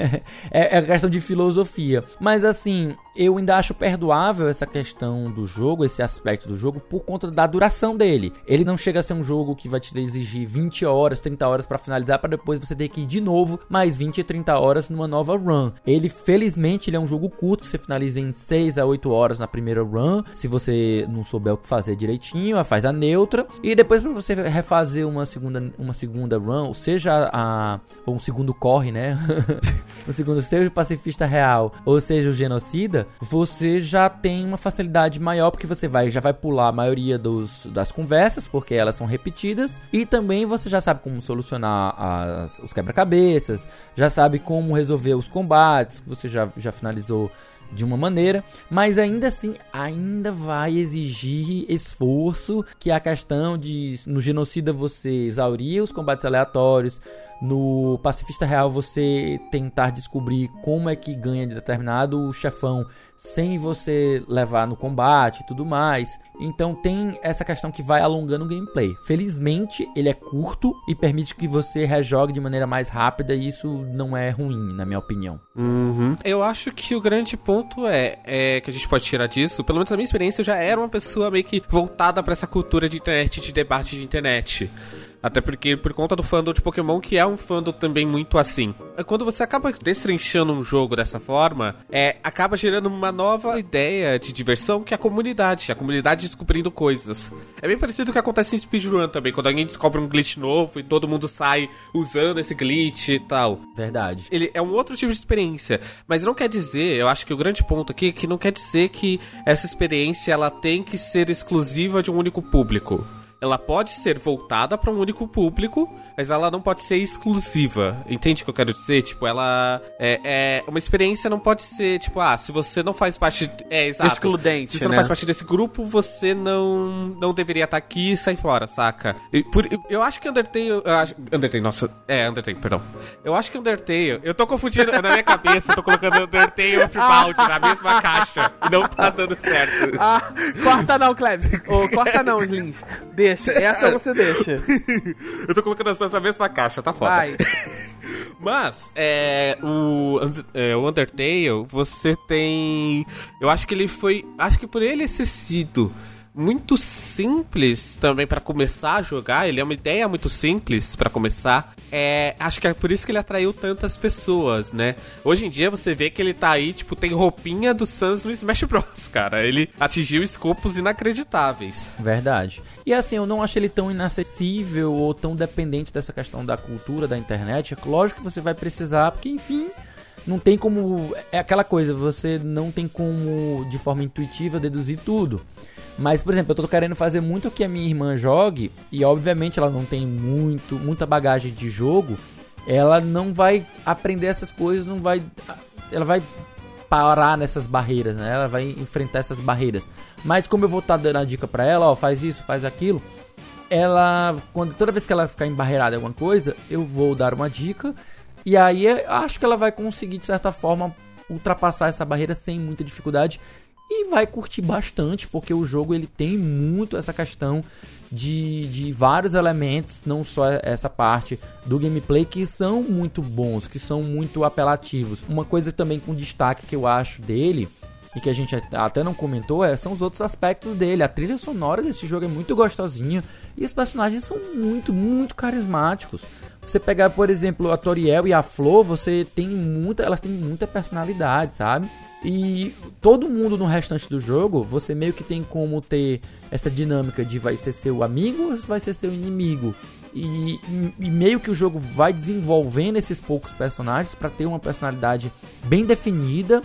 *laughs* é, é questão de filosofia. Mas assim, eu ainda acho perdoável essa questão do jogo, esse aspecto do jogo, por conta da duração dele. Ele não chega a ser um jogo que vai te exigir 20 horas, 30 horas para finalizar, para depois você ter que ir de novo mais 20 e 30 horas numa nova run. Ele, felizmente, ele é um jogo curto, você finaliza em 6 a 8 horas na primeira run. Se você não souber o que fazer direitinho, faz a neutra. E depois, para você refazer uma segunda, uma segunda run, ou seja, a, ou um segundo corre, né? o *laughs* segundo, seja o pacifista real, ou seja o genocida, você já tem uma facilidade maior porque você vai já vai pular a maioria dos, das conversas porque elas são repetidas e também você já sabe como solucionar as, os quebra-cabeças, já sabe como resolver os combates você já, já finalizou de uma maneira, mas ainda assim ainda vai exigir esforço, que é a questão de no genocida você exaurir os combates aleatórios, no pacifista real você tentar descobrir como é que ganha de determinado chefão sem você levar no combate e tudo mais. Então tem essa questão que vai alongando o gameplay. Felizmente ele é curto e permite que você rejogue de maneira mais rápida e isso não é ruim, na minha opinião. Uhum. Eu acho que o grande ponto é, é, que a gente pode tirar disso, pelo menos na minha experiência, eu já era uma pessoa meio que voltada para essa cultura de internet, de debate de internet. Até porque, por conta do fandom de Pokémon, que é um fandom também muito assim. É quando você acaba destrinchando um jogo dessa forma, é, acaba gerando uma nova ideia de diversão que é a comunidade. A comunidade descobrindo coisas. É bem parecido com o que acontece em speedrun também, quando alguém descobre um glitch novo e todo mundo sai usando esse glitch e tal. Verdade. Ele é um outro tipo de experiência. Mas não quer dizer, eu acho que o grande ponto aqui é que não quer dizer que essa experiência ela tem que ser exclusiva de um único público ela pode ser voltada para um único público, mas ela não pode ser exclusiva. Entende o que eu quero dizer? Tipo, ela é, é uma experiência não pode ser tipo, ah, se você não faz parte, é exato. Excludente, Se você né? não faz parte desse grupo, você não não deveria estar aqui e sair fora, saca? E por, eu acho que Undertale, eu acho, Undertale, nossa, é Undertale, perdão. Eu acho que Undertale, eu tô confundindo na minha cabeça, eu tô colocando Undertale e Offbound na mesma caixa e não tá dando certo. Ah, corta não, Klebs. *laughs* Oh, corta não, Slins. Deixa. Essa você deixa. *laughs* eu tô colocando essa mesma caixa, tá foda. Vai. *laughs* Mas, é, o, é, o Undertale, você tem. Eu acho que ele foi. Acho que por ele ser sido muito simples também para começar a jogar. Ele é uma ideia muito simples para começar. É, acho que é por isso que ele atraiu tantas pessoas, né? Hoje em dia você vê que ele tá aí, tipo, tem roupinha do Sans no Smash Bros, *laughs* cara. Ele atingiu escopos inacreditáveis. Verdade. E assim, eu não acho ele tão inacessível ou tão dependente dessa questão da cultura da internet. É lógico que você vai precisar, porque enfim, não tem como. É aquela coisa, você não tem como, de forma intuitiva, deduzir tudo. Mas, por exemplo, eu tô querendo fazer muito que a minha irmã jogue, e obviamente ela não tem muito, muita bagagem de jogo, ela não vai aprender essas coisas, não vai. Ela vai parar nessas barreiras, né? Ela vai enfrentar essas barreiras. Mas como eu vou estar tá dando a dica para ela, ó, faz isso, faz aquilo, ela quando toda vez que ela ficar embarreirada em alguma coisa, eu vou dar uma dica e aí acho que ela vai conseguir de certa forma ultrapassar essa barreira sem muita dificuldade e vai curtir bastante, porque o jogo ele tem muito essa questão de, de vários elementos, não só essa parte do gameplay, que são muito bons, que são muito apelativos. Uma coisa também com destaque que eu acho dele, e que a gente até não comentou, é, são os outros aspectos dele. A trilha sonora desse jogo é muito gostosinha e os personagens são muito, muito carismáticos. Você pegar, por exemplo, a Toriel e a Flor, você tem muita, elas têm muita personalidade, sabe? E todo mundo no restante do jogo, você meio que tem como ter essa dinâmica de vai ser seu amigo ou vai ser seu inimigo. E, e, meio que o jogo vai desenvolvendo esses poucos personagens para ter uma personalidade bem definida,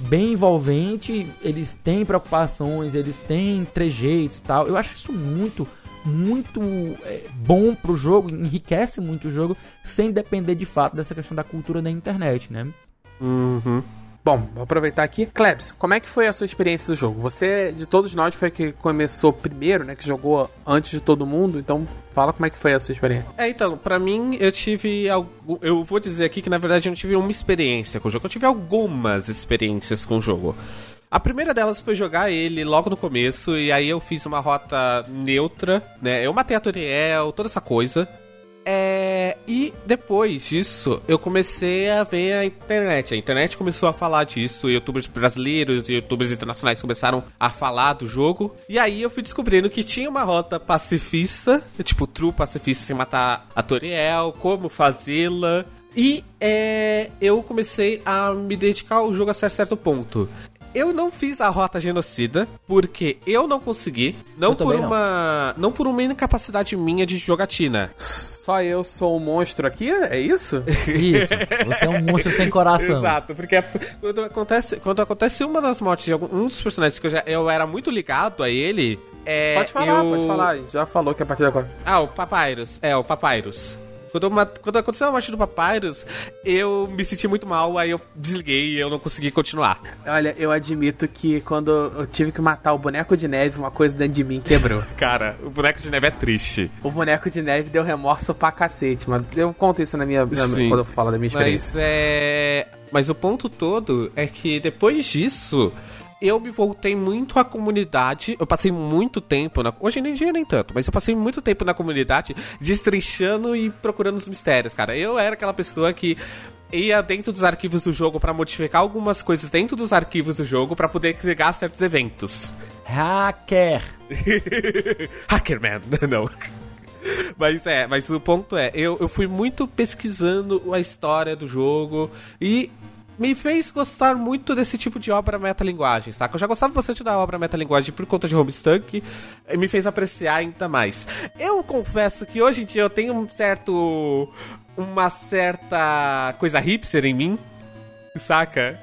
bem envolvente. Eles têm preocupações, eles têm trejeitos tal. Eu acho isso muito muito é, bom pro jogo, enriquece muito o jogo, sem depender de fato dessa questão da cultura da internet, né? Uhum. Bom, vou aproveitar aqui. Klebs, como é que foi a sua experiência do jogo? Você, de todos nós, foi que começou primeiro, né? Que jogou antes de todo mundo, então fala como é que foi a sua experiência. É, então, para mim, eu tive algo. Eu vou dizer aqui que na verdade eu não tive uma experiência com o jogo, eu tive algumas experiências com o jogo. A primeira delas foi jogar ele logo no começo, e aí eu fiz uma rota neutra, né? Eu matei a Toriel, toda essa coisa. É, e depois disso, eu comecei a ver a internet. A internet começou a falar disso, youtubers brasileiros e youtubers internacionais começaram a falar do jogo. E aí eu fui descobrindo que tinha uma rota pacifista, tipo, true pacifista sem matar a Toriel, como fazê-la. E é, eu comecei a me dedicar ao jogo a certo ponto. Eu não fiz a rota genocida porque eu não consegui, não Eu por também não. uma, não por uma incapacidade minha de jogatina. Só eu sou um monstro aqui? É isso? *laughs* Isso. Você é um monstro sem coração. Exato, porque é- quando acontece, quando acontece uma das mortes de algum, um dos personagens que eu, já, eu era muito ligado a ele, é. Pode falar, eu- pode falar. Já falou que a partir de agora. Ah, o Papyrus. É, o Papyrus. Quando, eu quando aconteceu a morte do Papyrus, eu me senti muito mal, aí eu desliguei e eu não consegui continuar. Olha, eu admito que quando eu tive que matar o boneco de neve, uma coisa dentro de mim quebrou. *laughs* Cara, o boneco de neve é triste. o boneco de neve deu remorso pra cacete, mas eu conto isso na minha. na- quando eu falo da minha experiência. Mas é. Mas o ponto todo é que depois disso. Eu me voltei muito à comunidade. Eu passei muito tempo na. Hoje em dia nem tanto, mas eu passei muito tempo na comunidade destrinchando e procurando os mistérios, cara. Eu era aquela pessoa que ia dentro dos arquivos do jogo pra modificar algumas coisas dentro dos arquivos do jogo pra poder criar certos eventos. Hacker. *laughs* Hackerman, *laughs* não. Mas é, mas o ponto é, eu, eu fui muito pesquisando a história do jogo e me fez gostar muito desse tipo de obra metalinguagem, saca? Eu já gostava bastante da obra metalinguagem por conta de Homestuck e me fez apreciar ainda mais. Eu confesso que hoje em dia eu tenho um certo. uma certa coisa hipster em mim, saca?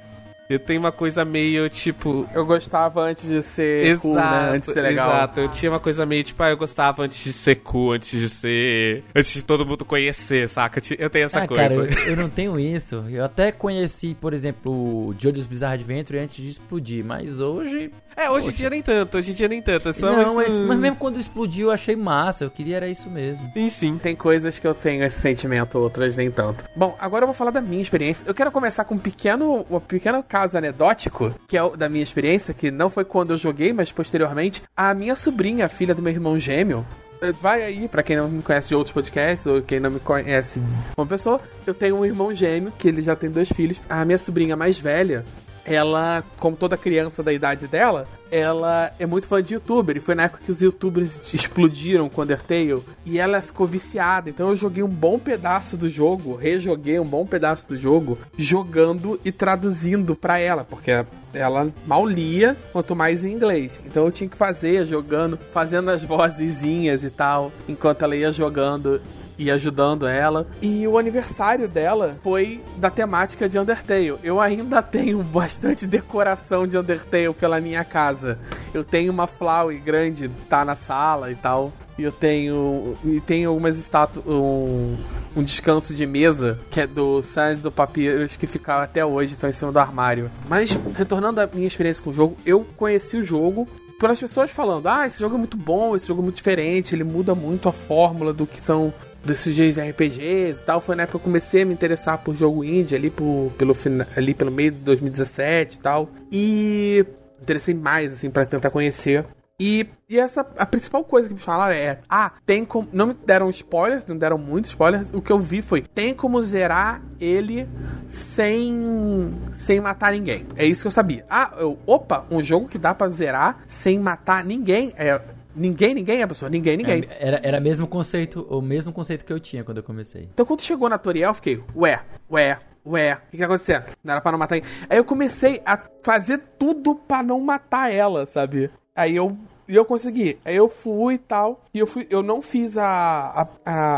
Eu tenho uma coisa meio tipo. Eu gostava antes de ser cool, né? Antes de ser legal. Exato, eu tinha uma coisa meio tipo, ah, eu gostava antes de ser cool, antes de ser. Antes de todo mundo conhecer, saca? Eu tenho essa ah, coisa. cara, eu, eu não tenho isso. Eu até conheci, por exemplo, o Jojo's Bizarre Adventure antes de explodir, mas hoje. É, hoje em dia nem tanto, hoje em dia nem tanto. É só não, mas, mas mesmo quando explodiu eu achei massa. Eu queria era isso mesmo. Sim, sim. Tem coisas que eu tenho esse sentimento, outras nem tanto. Bom, agora eu vou falar da minha experiência. Eu quero começar com um pequeno, um pequeno caso anedótico, que é da minha experiência, que não foi quando eu joguei, mas posteriormente. A minha sobrinha, filha do meu irmão gêmeo, eh, Vai aí, pra quem não me conhece de outros podcasts, ou quem não me conhece uma pessoa, eu tenho um irmão gêmeo, que ele já tem dois filhos. A minha sobrinha mais velha, ela, como toda criança da idade dela, ela é muito fã de youtuber. E foi na época que os youtubers explodiram com Undertale. E ela ficou viciada. Então eu joguei um bom pedaço do jogo, rejoguei um bom pedaço do jogo, jogando e traduzindo pra ela. Porque ela mal lia, quanto mais em inglês. Então eu tinha que fazer, jogando, fazendo as vozezinhas e tal, enquanto ela ia jogando e ajudando ela. E o aniversário dela foi da temática de Undertale. Eu ainda tenho *laughs* bastante decoração de Undertale pela minha casa. Eu tenho uma flower grande, tá na sala e tal. E eu tenho. E tenho algumas estátuas. Um, um descanso de mesa, que é do Sans do Papyrus, que fica até hoje, tá em cima do armário. Mas, retornando à minha experiência com o jogo, eu conheci o jogo pelas pessoas falando: ah, esse jogo é muito bom, esse jogo é muito diferente, ele muda muito a fórmula do que são desses RPGs e tal. Foi na época que eu comecei a me interessar por jogo indie ali, por, pelo, ali pelo meio de 2017 e tal. E interessei mais, assim, pra tentar conhecer. E, e essa, a principal coisa que me falaram é: ah, tem como. Não me deram spoilers, não deram muitos spoilers. O que eu vi foi: tem como zerar ele sem. sem matar ninguém. É isso que eu sabia. Ah, eu, opa, um jogo que dá pra zerar sem matar ninguém. É. Ninguém, ninguém é pessoa, ninguém, ninguém. É, Era, era mesmo conceito, o mesmo conceito que eu tinha quando eu comecei. Então quando chegou na Toriel, eu fiquei, ué, ué, ué, o que que tá acontecendo? Não era pra não matar ninguém. Aí eu comecei a fazer tudo pra não matar ela, sabe? Aí eu, e eu consegui. Aí eu fui e tal, e eu fui, eu não fiz a, a,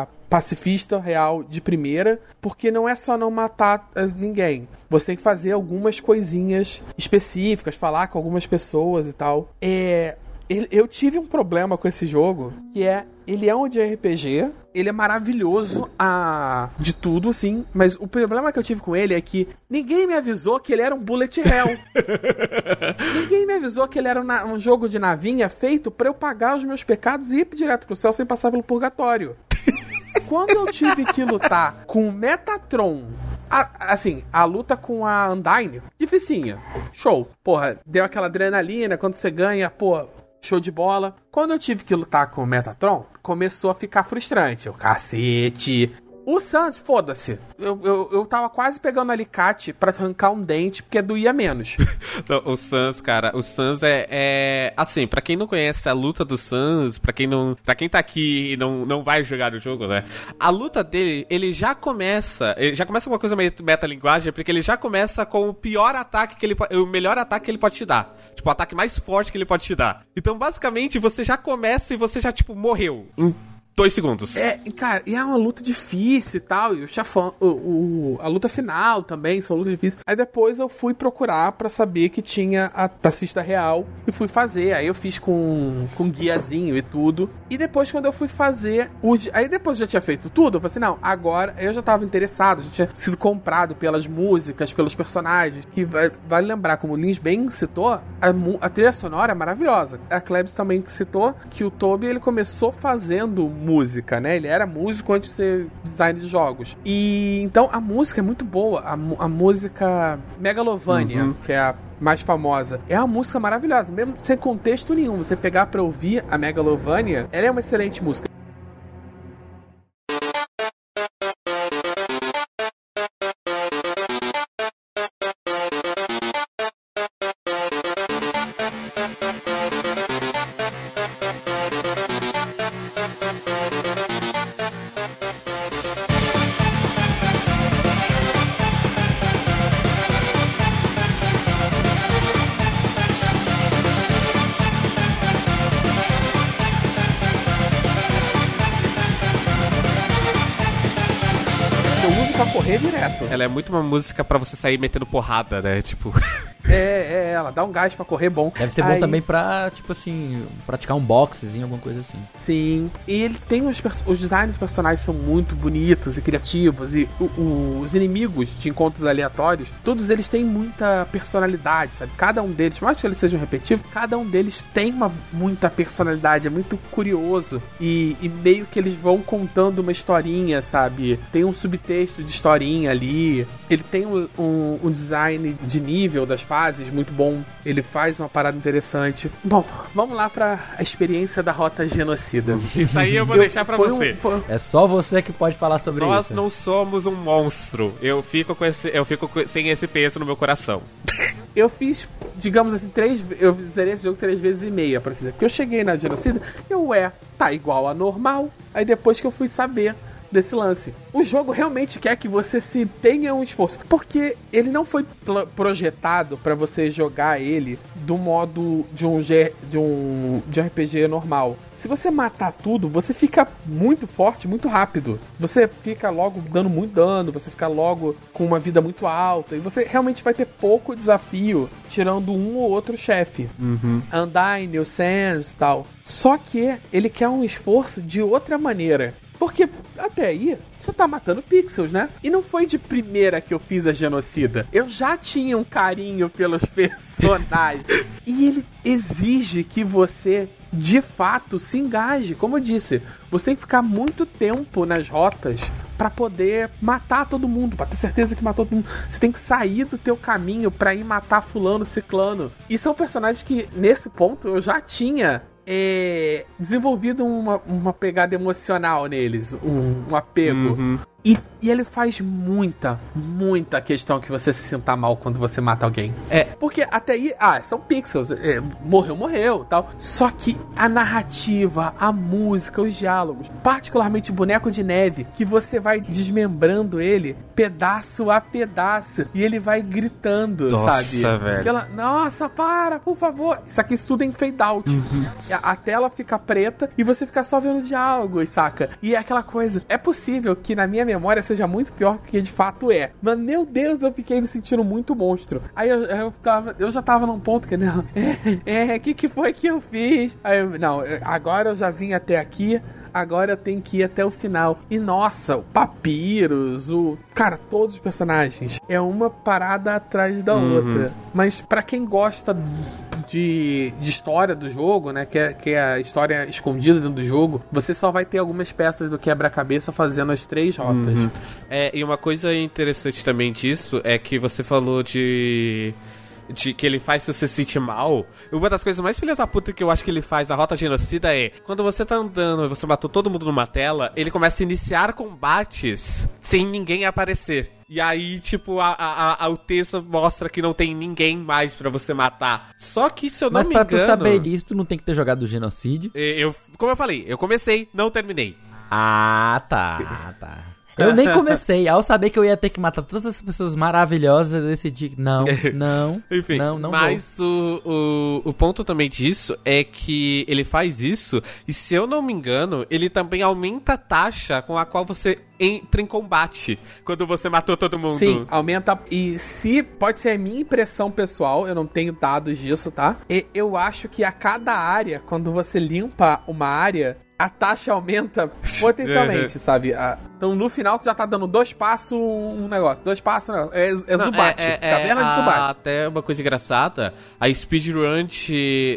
a pacifista real de primeira, porque não é só não matar eh, ninguém. Você tem que fazer algumas coisinhas específicas, falar com algumas pessoas e tal. É, eu tive um problema com esse jogo, que é ele é um de RPG, ele é maravilhoso a de tudo, sim, mas o problema que eu tive com ele é que ninguém me avisou que ele era um bullet hell. *laughs* ninguém me avisou que ele era um, um jogo de navinha feito pra eu pagar os meus pecados e ir direto pro céu sem passar pelo purgatório. Quando eu tive que lutar com o Metatron A- assim, a luta com a Undyne, dificinha. Show. Porra, deu aquela adrenalina quando você ganha, pô, show de bola. Quando eu tive que lutar com o Metatron, começou a ficar frustrante. Eu, cacete. O Sans, foda-se. Eu, eu, eu tava quase pegando alicate pra arrancar um dente, porque doía menos. *laughs* Não, o Sans, cara, o Sans é, é assim, pra quem não conhece a luta do Sans, pra quem não, para quem tá aqui e não, não vai jogar o jogo, né? A luta dele, ele já começa, ele já começa com uma coisa meio metalinguagem, porque ele já começa com o pior ataque que ele o melhor ataque que ele pode te dar. Tipo, o ataque mais forte que ele pode te dar. Então, basicamente, você já começa e você já tipo morreu em dois segundos. É, cara, e é uma luta difícil e tal. E o chefão, o, o- a luta final também são lutas difíceis. Aí depois eu fui procurar pra saber que tinha a pacifista real e fui fazer. Aí eu fiz com, com guiazinho e tudo. E depois, quando eu fui fazer. O, aí depois eu já tinha feito tudo. Eu falei assim: não, agora eu já tava interessado, já tinha sido comprado pelas músicas, pelos personagens. Que vai- vale lembrar, como o Lins bem citou, a, a trilha sonora é maravilhosa. A Klebs também citou que o Toby ele começou fazendo música, né? Ele era músico antes de ser design de jogos. E então a música é muito boa. A, a música Megalovania, que é a mais famosa. É uma música maravilhosa, mesmo sem contexto nenhum. Você pegar pra ouvir a Megalovania, ela é uma excelente música. Ela é muito uma música pra você sair metendo porrada, né? Tipo, *laughs* É, é, ela dá um gás pra correr bom. Deve ser bom Aí- também pra, tipo assim, praticar um boxezinho, alguma coisa assim. Sim. E ele tem os, os designs dos personagens são muito bonitos e criativos. E o- o- os inimigos de encontros aleatórios, todos eles têm muita personalidade, sabe? Cada um deles, por mais que eles sejam repetitivos, cada um deles tem uma muita personalidade, é muito curioso. E, e meio que eles vão contando uma historinha, sabe? Tem um subtexto de historinha ali. Ele tem um, um- um design de nível das fases muito bom. Ele faz uma parada interessante. Bom, vamos lá pra a experiência da rota genocida. *laughs* isso aí eu vou Eu- deixar um- você. foi- É só você que pode falar sobre Nós isso. não somos um monstro. Eu fico com esse, eu fico com- sem esse peso no meu coração. eu fiz, digamos assim, três. Eu zerei esse jogo três vezes e meia, pra dizer. Porque eu cheguei na genocida, eu é, tá igual a normal. Aí depois que eu fui saber desse lance. O jogo realmente quer que você se tenha um esforço, porque ele não foi projetado pra você jogar ele do modo de um G, de um de RPG normal. Se você matar tudo, você fica muito forte, muito rápido. Você fica logo dando muito dano, você fica logo com uma vida muito alta e você realmente vai ter pouco desafio tirando um ou outro chefe. Undyne, o Sans e tal. Só que ele quer um esforço de outra maneira. Porque até aí, você tá matando pixels, né? E não foi de primeira que eu fiz a genocida. Eu já tinha um carinho pelos *laughs* personagens. e ele exige que você, de fato, se engaje. Como eu disse, você tem que ficar muito tempo nas rotas pra poder matar todo mundo, pra ter certeza que matou todo mundo. Você tem que sair do teu caminho pra ir matar fulano, ciclano. E são personagens que, nesse ponto, eu já tinha é, desenvolvido uma, uma pegada emocional neles, um, um apego. E, e ele faz muita, muita questão que você se sinta mal quando você mata alguém. É, porque até aí, ah, são pixels, é, morreu, morreu, tal. Só que a narrativa, a música, os diálogos, particularmente o boneco de neve, que você vai desmembrando ele pedaço a pedaço e ele vai gritando, Nossa, sabe? velho. Ela, nossa, para, por favor. Isso aqui tudo é em fade out. E A, a tela fica preta e você fica só vendo diálogos, saca? E é aquela coisa. É possível que na minha memória seja muito pior do que de fato é. Mas meu Deus, eu fiquei me sentindo muito monstro. Aí eu, eu, tava, eu já tava num ponto que, não, *laughs* é, o que, que foi que eu fiz? Aí eu, não, agora eu já vim até aqui agora eu tenho que ir até o final. E nossa, o Papiros, o. Cara, todos os personagens. É uma parada atrás da outra. Mas pra quem gosta de, de história do jogo, né? Que é, que é a história escondida dentro do jogo, você só vai ter algumas peças do quebra-cabeça fazendo as três rotas. Uhum. É, e uma coisa interessante também disso é que você falou de de que ele faz se você se sentir mal. Uma das coisas mais filhas da puta que eu acho que ele faz na Rota Genocida é quando você tá andando e você matou todo mundo numa tela, ele começa a iniciar combates sem ninguém aparecer. E aí, tipo, a, a, a, o texto mostra que não tem ninguém mais para você matar. Só que se eu não Mas me pra engano... tu saber disso, tu não tem que ter jogado o genocídio. Eu, como eu falei, eu comecei, não terminei. Ah, tá, tá. Eu nem comecei. *laughs* Ao saber que eu ia ter que matar todas essas pessoas maravilhosas, eu decidi que não, *laughs* não, Enfim, não, não Mas o, o, o ponto também disso é que ele faz isso e, se eu não me engano, ele também aumenta a taxa com a qual você entra em combate quando você matou todo mundo. Sim, aumenta. E se pode ser a minha impressão pessoal, eu não tenho dados disso, tá? E eu acho que a cada área, quando você limpa uma área, a taxa aumenta *laughs* potencialmente, sabe? Então no final você já tá dando dois passos um negócio, dois passos um negócio. É, é Não, Zubat, é, é, caverna é, de Zubat. Até uma coisa engraçada, a speedrun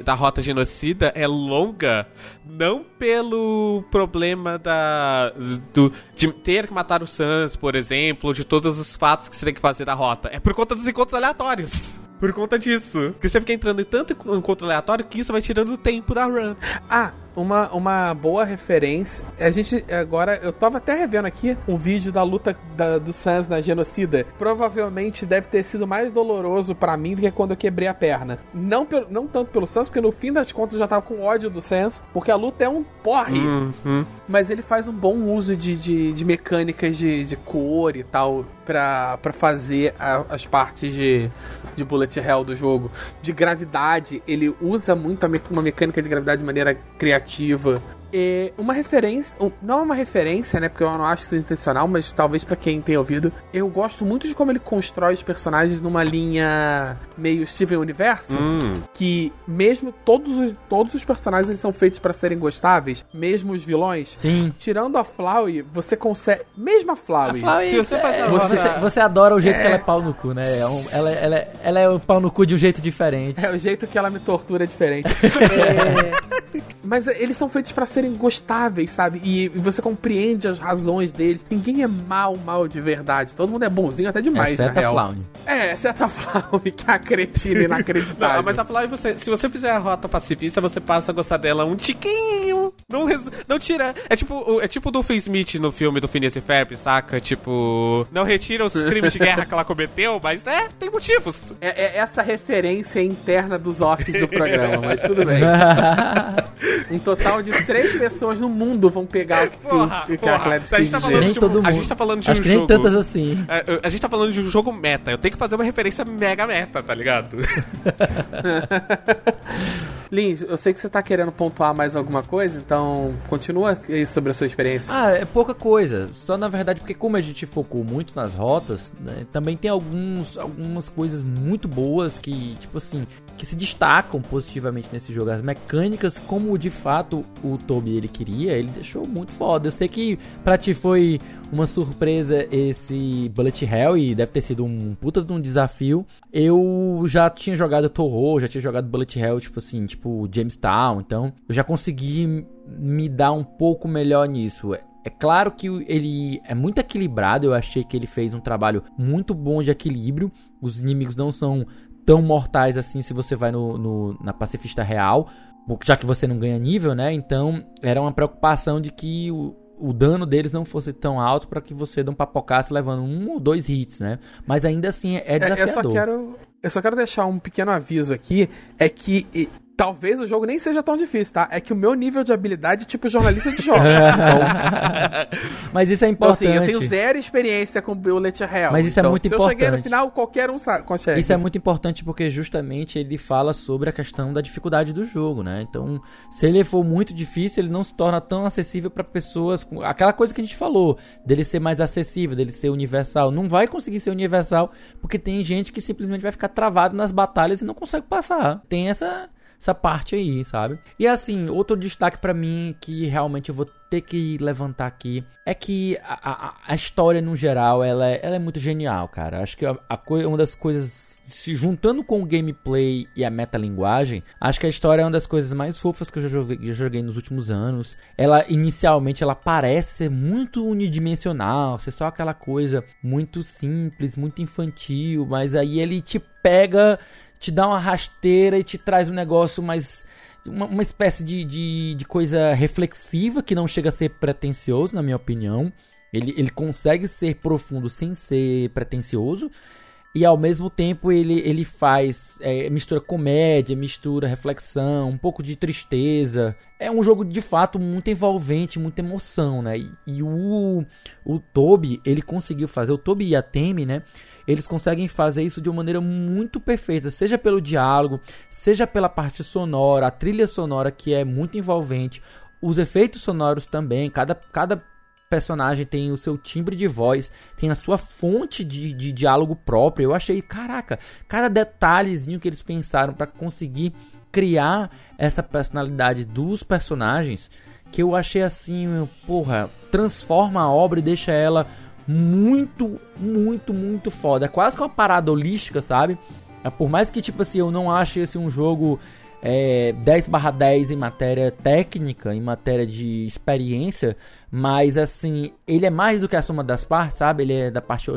da Rota Genocida é longa, não pelo problema da do, de ter que matar o Sans, por exemplo, de todos os fatos que você tem que fazer da rota, é por conta dos encontros aleatórios. *laughs* Por conta disso. Porque você fica entrando em tanto encontro aleatório que isso vai tirando o tempo da run. Ah, uma, uma boa referência. A gente agora, eu tava até revendo aqui um vídeo da luta da, do Sans na genocida. Provavelmente deve ter sido mais doloroso para mim do que quando eu quebrei a perna. Não, pelo, não tanto pelo Sans, porque no fim das contas eu já tava com ódio do Sans, porque a luta é um porre. Uhum. Mas ele faz um bom uso de, de, de mecânicas de, de cor e tal para fazer a, as partes de, de bullet hell do jogo. De gravidade, ele usa muito uma mecânica de gravidade de maneira criativa. É uma referência, não é uma referência, né? Porque eu não acho que seja intencional, mas talvez para quem tem ouvido. Eu gosto muito de como ele constrói os personagens numa linha meio Steven Universo, hum. que mesmo todos os, todos os personagens eles são feitos para serem gostáveis, mesmo os vilões. Sim. Tirando a Flowey, você consegue, mesmo a Flowey, a Flowey se você faz é, você, você adora o jeito é... que ela é pau no cu, né? É um, ela, ela, ela é o pau no cu de um jeito diferente. É o jeito que ela me tortura diferente. *laughs* é... Mas eles são feitos para serem gostáveis, sabe? E, e, você compreende as razões deles. Ninguém é mal, mal de verdade. Todo mundo é bonzinho até demais, exceto na real. A Flaune. É, exceto a *laughs* Flaune, que é a cretina inacreditável. não, mas a Flaune, você, se você fizer a rota pacifista, você passa a gostar dela um tiquinho. Não, não tira. É tipo, é tipo do Phil Smith no filme do Phineas e Ferb, saca? Tipo, não retira os crimes de guerra que ela cometeu, mas, né, tem motivos. É, é essa referência interna dos offs do programa, mas tudo bem. *laughs* um total de três pessoas no mundo vão pegar o que, porra, o, que a Klebs quis tá dizer. Nem todo mundo. A gente tá falando de Acho um que nem tantas assim. É, a gente tá falando de um jogo meta. Eu tenho que fazer uma referência mega meta, tá ligado? *laughs* Lins, eu sei que você tá querendo pontuar mais alguma coisa, então continua aí sobre a sua experiência. Ah, é pouca coisa. Só na verdade, porque como a gente focou muito nas rotas, né, também tem alguns, algumas coisas muito boas que, tipo assim, que se destacam positivamente nesse jogo. As mecânicas, como de fato o Toby ele queria, ele deixou muito foda. Eu sei que pra ti foi uma surpresa esse Bullet Hell e deve ter sido um puta de um desafio. Eu já tinha jogado Toho, já tinha jogado Bullet Hell, tipo assim, tipo Jamestown, então eu já consegui me dar um pouco melhor nisso. É claro que ele é muito equilibrado, eu achei que ele fez um trabalho muito bom de equilíbrio. Os inimigos não são tão mortais assim se você vai no, no, na pacifista real, já que você não ganha nível, né? Então era uma preocupação de que o, o dano deles não fosse tão alto para que você não papocasse levando um ou dois hits, né? Mas ainda assim é desafiador. É, eu, só quero, eu só quero deixar um pequeno aviso aqui, é que talvez o jogo nem seja tão difícil, tá? É que o meu nível de habilidade é tipo jornalista de jogos. então... *laughs* Mas isso é importante. Então, assim, eu tenho zero experiência com Bullet Hell. Mas isso é então, é muito se importante. Se eu cheguei no final, qualquer um consegue. Isso é muito importante porque justamente ele fala sobre a questão da dificuldade do jogo, né? Então, se ele for muito difícil, ele não se torna tão acessível para pessoas com aquela coisa que a gente falou, dele ser mais acessível, dele ser universal. Não vai conseguir ser universal porque tem gente que simplesmente vai ficar travado nas batalhas e não consegue passar. Tem essa essa parte aí, sabe? E assim, outro destaque para mim que realmente eu vou ter que levantar aqui é que a, a, a história no geral ela é, ela é muito genial, cara. Acho que a, a uma das coisas se juntando com o gameplay e a metalinguagem, acho que a história é uma das coisas mais fofas que eu já joguei, já joguei nos últimos anos. Ela, inicialmente, ela parece ser muito unidimensional, ser só aquela coisa muito simples, muito infantil, mas aí ele te pega, te dá uma rasteira e te traz um negócio mais uma, uma espécie de, de, de, coisa reflexiva que não chega a ser pretencioso, na minha opinião. Ele, ele consegue ser profundo sem ser pretencioso. E ao mesmo tempo ele, ele faz. É, mistura comédia, mistura reflexão, um pouco de tristeza. É um jogo de fato muito envolvente, muita emoção, né? E, e o, o Toby, ele conseguiu fazer. O Toby e a Temi, né? Eles conseguem fazer isso de uma maneira muito perfeita, seja pelo diálogo, seja pela parte sonora, a trilha sonora que é muito envolvente, os efeitos sonoros também, cada, cada personagem tem o seu timbre de voz, tem a sua fonte de, de diálogo próprio. Eu achei, caraca, cada detalhezinho que eles pensaram para conseguir criar essa personalidade dos personagens, que eu achei assim, porra, transforma a obra e deixa ela muito, muito, muito foda. É quase que uma parada holística, sabe? É, por mais que, tipo assim, eu não ache esse um jogo é, 10 barra 10 em matéria técnica, em matéria de experiência, mas assim, ele é mais do que a soma das partes, sabe? Ele é da parte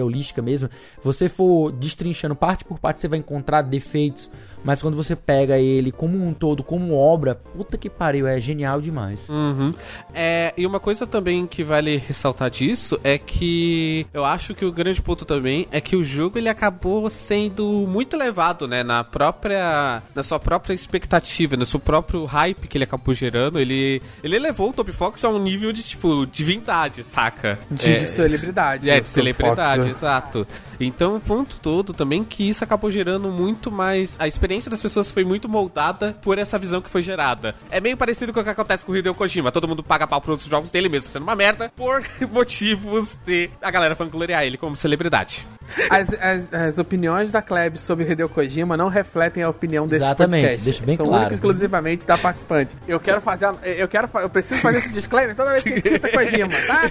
holística mesmo. Você for destrinchando parte por parte, você vai encontrar defeitos, mas quando você pega ele como um todo, como obra, puta que pariu, é genial demais. Uhum. É, e uma coisa também que vale ressaltar disso é que eu acho que o grande ponto também é que o jogo ele acabou sendo muito elevado, né, na própria na sua própria expectativa, no seu próprio hype que ele acabou gerando, ele ele elevou o Top Fox a um nível nível de, tipo, divindade, saca? De, é, de celebridade. É, de celebridade, Fox, né? exato. Então, o ponto todo também que isso acabou gerando muito mais. A experiência das pessoas foi muito moldada por essa visão que foi gerada. É meio parecido com o que acontece com o Hideo Kojima. Todo mundo paga pau por outros jogos dele mesmo sendo uma merda por *laughs* motivos de a galera fangloriar ele como celebridade. As, as, as, opiniões da Kleb sobre Hideo Kojima não refletem a opinião desse Exatamente, podcast. deixa bem São claro. São exclusivamente da participante. Eu quero fazer, eu quero, eu preciso fazer esse disclaimer toda vez que cita Kojima, tá?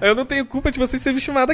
*laughs* eu não tenho culpa de você ser me chamado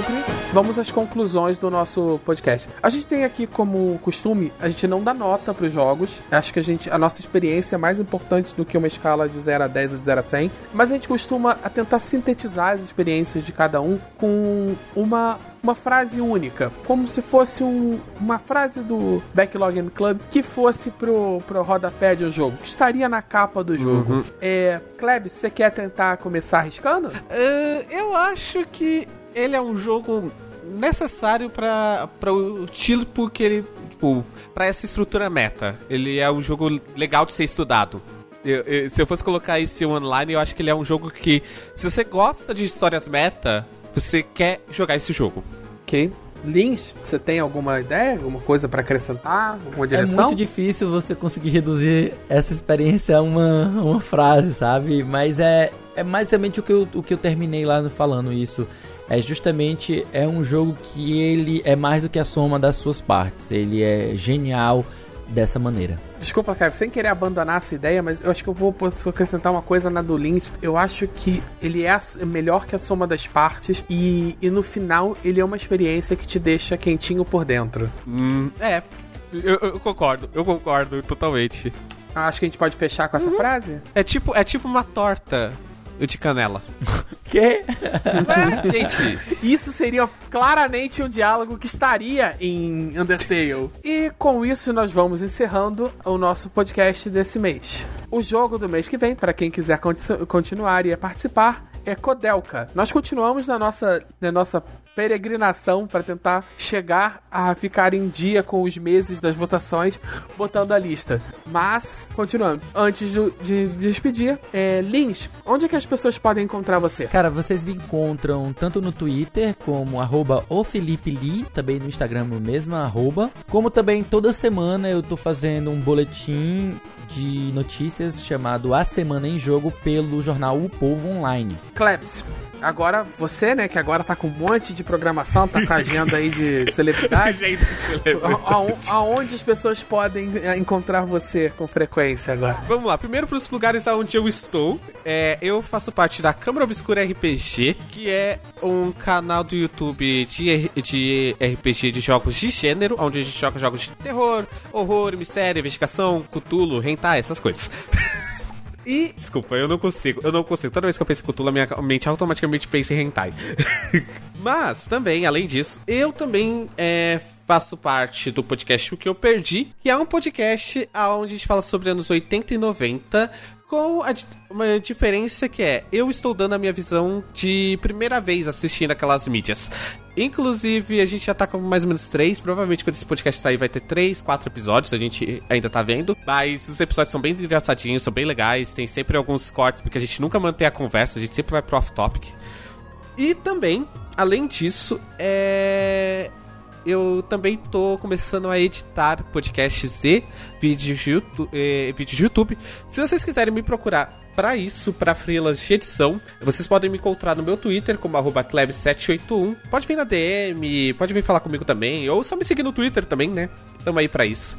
aqui. vamos às conclusões do nosso podcast. A gente tem aqui como costume, a gente não dá nota para os jogos. Acho que a gente a nossa experiência é mais importante do que uma escala de 0 a 10 ou de 0 a 100, mas a gente costuma a tentar sintetizar as experiências de cada um com uma uma frase única, como se fosse um, uma frase do Backlog Club que fosse pro, pro rodapé de um jogo, que estaria na capa do jogo. Uhum. É, Kleb, você quer tentar começar arriscando? Uh, eu acho que ele é um jogo necessário para o estilo porque ele tipo para essa estrutura meta. Ele é um jogo legal de ser estudado. Eu, eu, se eu fosse colocar esse online, eu acho que ele é um jogo que se você gosta de histórias meta, você quer jogar esse jogo. OK. Lins, você tem alguma ideia, alguma coisa para acrescentar, alguma direção? É muito difícil você conseguir reduzir essa experiência a uma, uma frase, sabe? Mas é, é mais somente o que, eu, o que eu terminei lá falando isso é justamente é um jogo que ele é mais do que a soma das suas partes. Ele é genial dessa maneira. Desculpa, Kevin, sem querer abandonar essa ideia, mas eu acho que eu vou acrescentar uma coisa na do Lynch. Eu acho que ele é melhor que a soma das partes e, e no final ele é uma experiência que te deixa quentinho por dentro. Hum, é, eu, eu, concordo, eu concordo totalmente. Acho que a gente pode fechar com essa uhum. frase? É tipo, é tipo uma torta de canela. *laughs* Quê? É, gente, isso seria claramente um diálogo que estaria em Undertale. E com isso nós vamos encerrando o nosso podcast desse mês. O jogo do mês que vem, para quem quiser continuar e participar, é Codelca. Nós continuamos na nossa, na nossa peregrinação para tentar chegar a ficar em dia com os meses das votações, botando a lista. Mas, continuando, antes de, de, de despedir, é, Lins, onde é que as pessoas podem encontrar você? Cara, vocês me encontram tanto no Twitter como arroba o Lee, também no Instagram mesmo arroba, como também toda semana eu tô fazendo um boletim de notícias chamado A Semana em Jogo pelo jornal O Povo Online. Klebs, agora você, né, que agora tá com um monte de programação, tá com a agenda aí de celebridade. *laughs* Celebridade. Aon- Aonde as pessoas podem é, encontrar você com frequência agora? Vamos lá, primeiro pros lugares onde eu estou. É, eu faço parte da Câmara Obscura RPG, que é um canal do YouTube de, de RPG de jogos de gênero, onde a gente joga jogos de terror, horror, mistério, investigação, cutulo, hentai, essas coisas. *laughs* E, desculpa, eu não consigo, eu não consigo. Toda vez que eu penso em Cthulhu, minha mente automaticamente pensa em hentai. *laughs* Mas, também, além disso, eu também é, faço parte do podcast O Que Eu Perdi, que é um podcast onde a gente fala sobre anos 80 e 90, com a uma diferença que é, eu estou dando a minha visão de primeira vez assistindo aquelas mídias. Inclusive, a gente já tá com mais ou menos três. Provavelmente, quando esse podcast sair, vai ter três, quatro episódios. A gente ainda tá vendo. Mas os episódios são bem engraçadinhos, são bem legais. Tem sempre alguns cortes, porque a gente nunca mantém a conversa. A gente sempre vai pro off-topic. E também, além disso, é... eu também tô começando a editar podcasts e vídeos eh, vídeos de YouTube. Se vocês quiserem me procurar para isso, para freelas de edição, vocês podem me encontrar no meu Twitter como arroba kleb781. Pode vir na DM, pode vir falar comigo também, ou só me seguir no Twitter também, né? Tamo aí pra isso.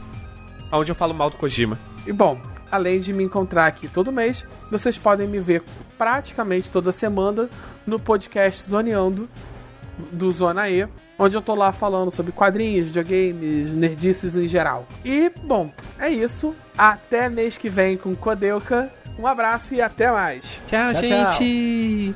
Onde eu falo mal do Kojima. E bom, além de me encontrar aqui todo mês, vocês podem me ver praticamente toda semana no podcast Zoneando do Zona E, onde eu tô lá falando sobre quadrinhos, videogames, nerdices em geral. E, bom, é isso. Até mês que vem com Codelca. Um abraço e até mais. Tchau, Tchau, gente!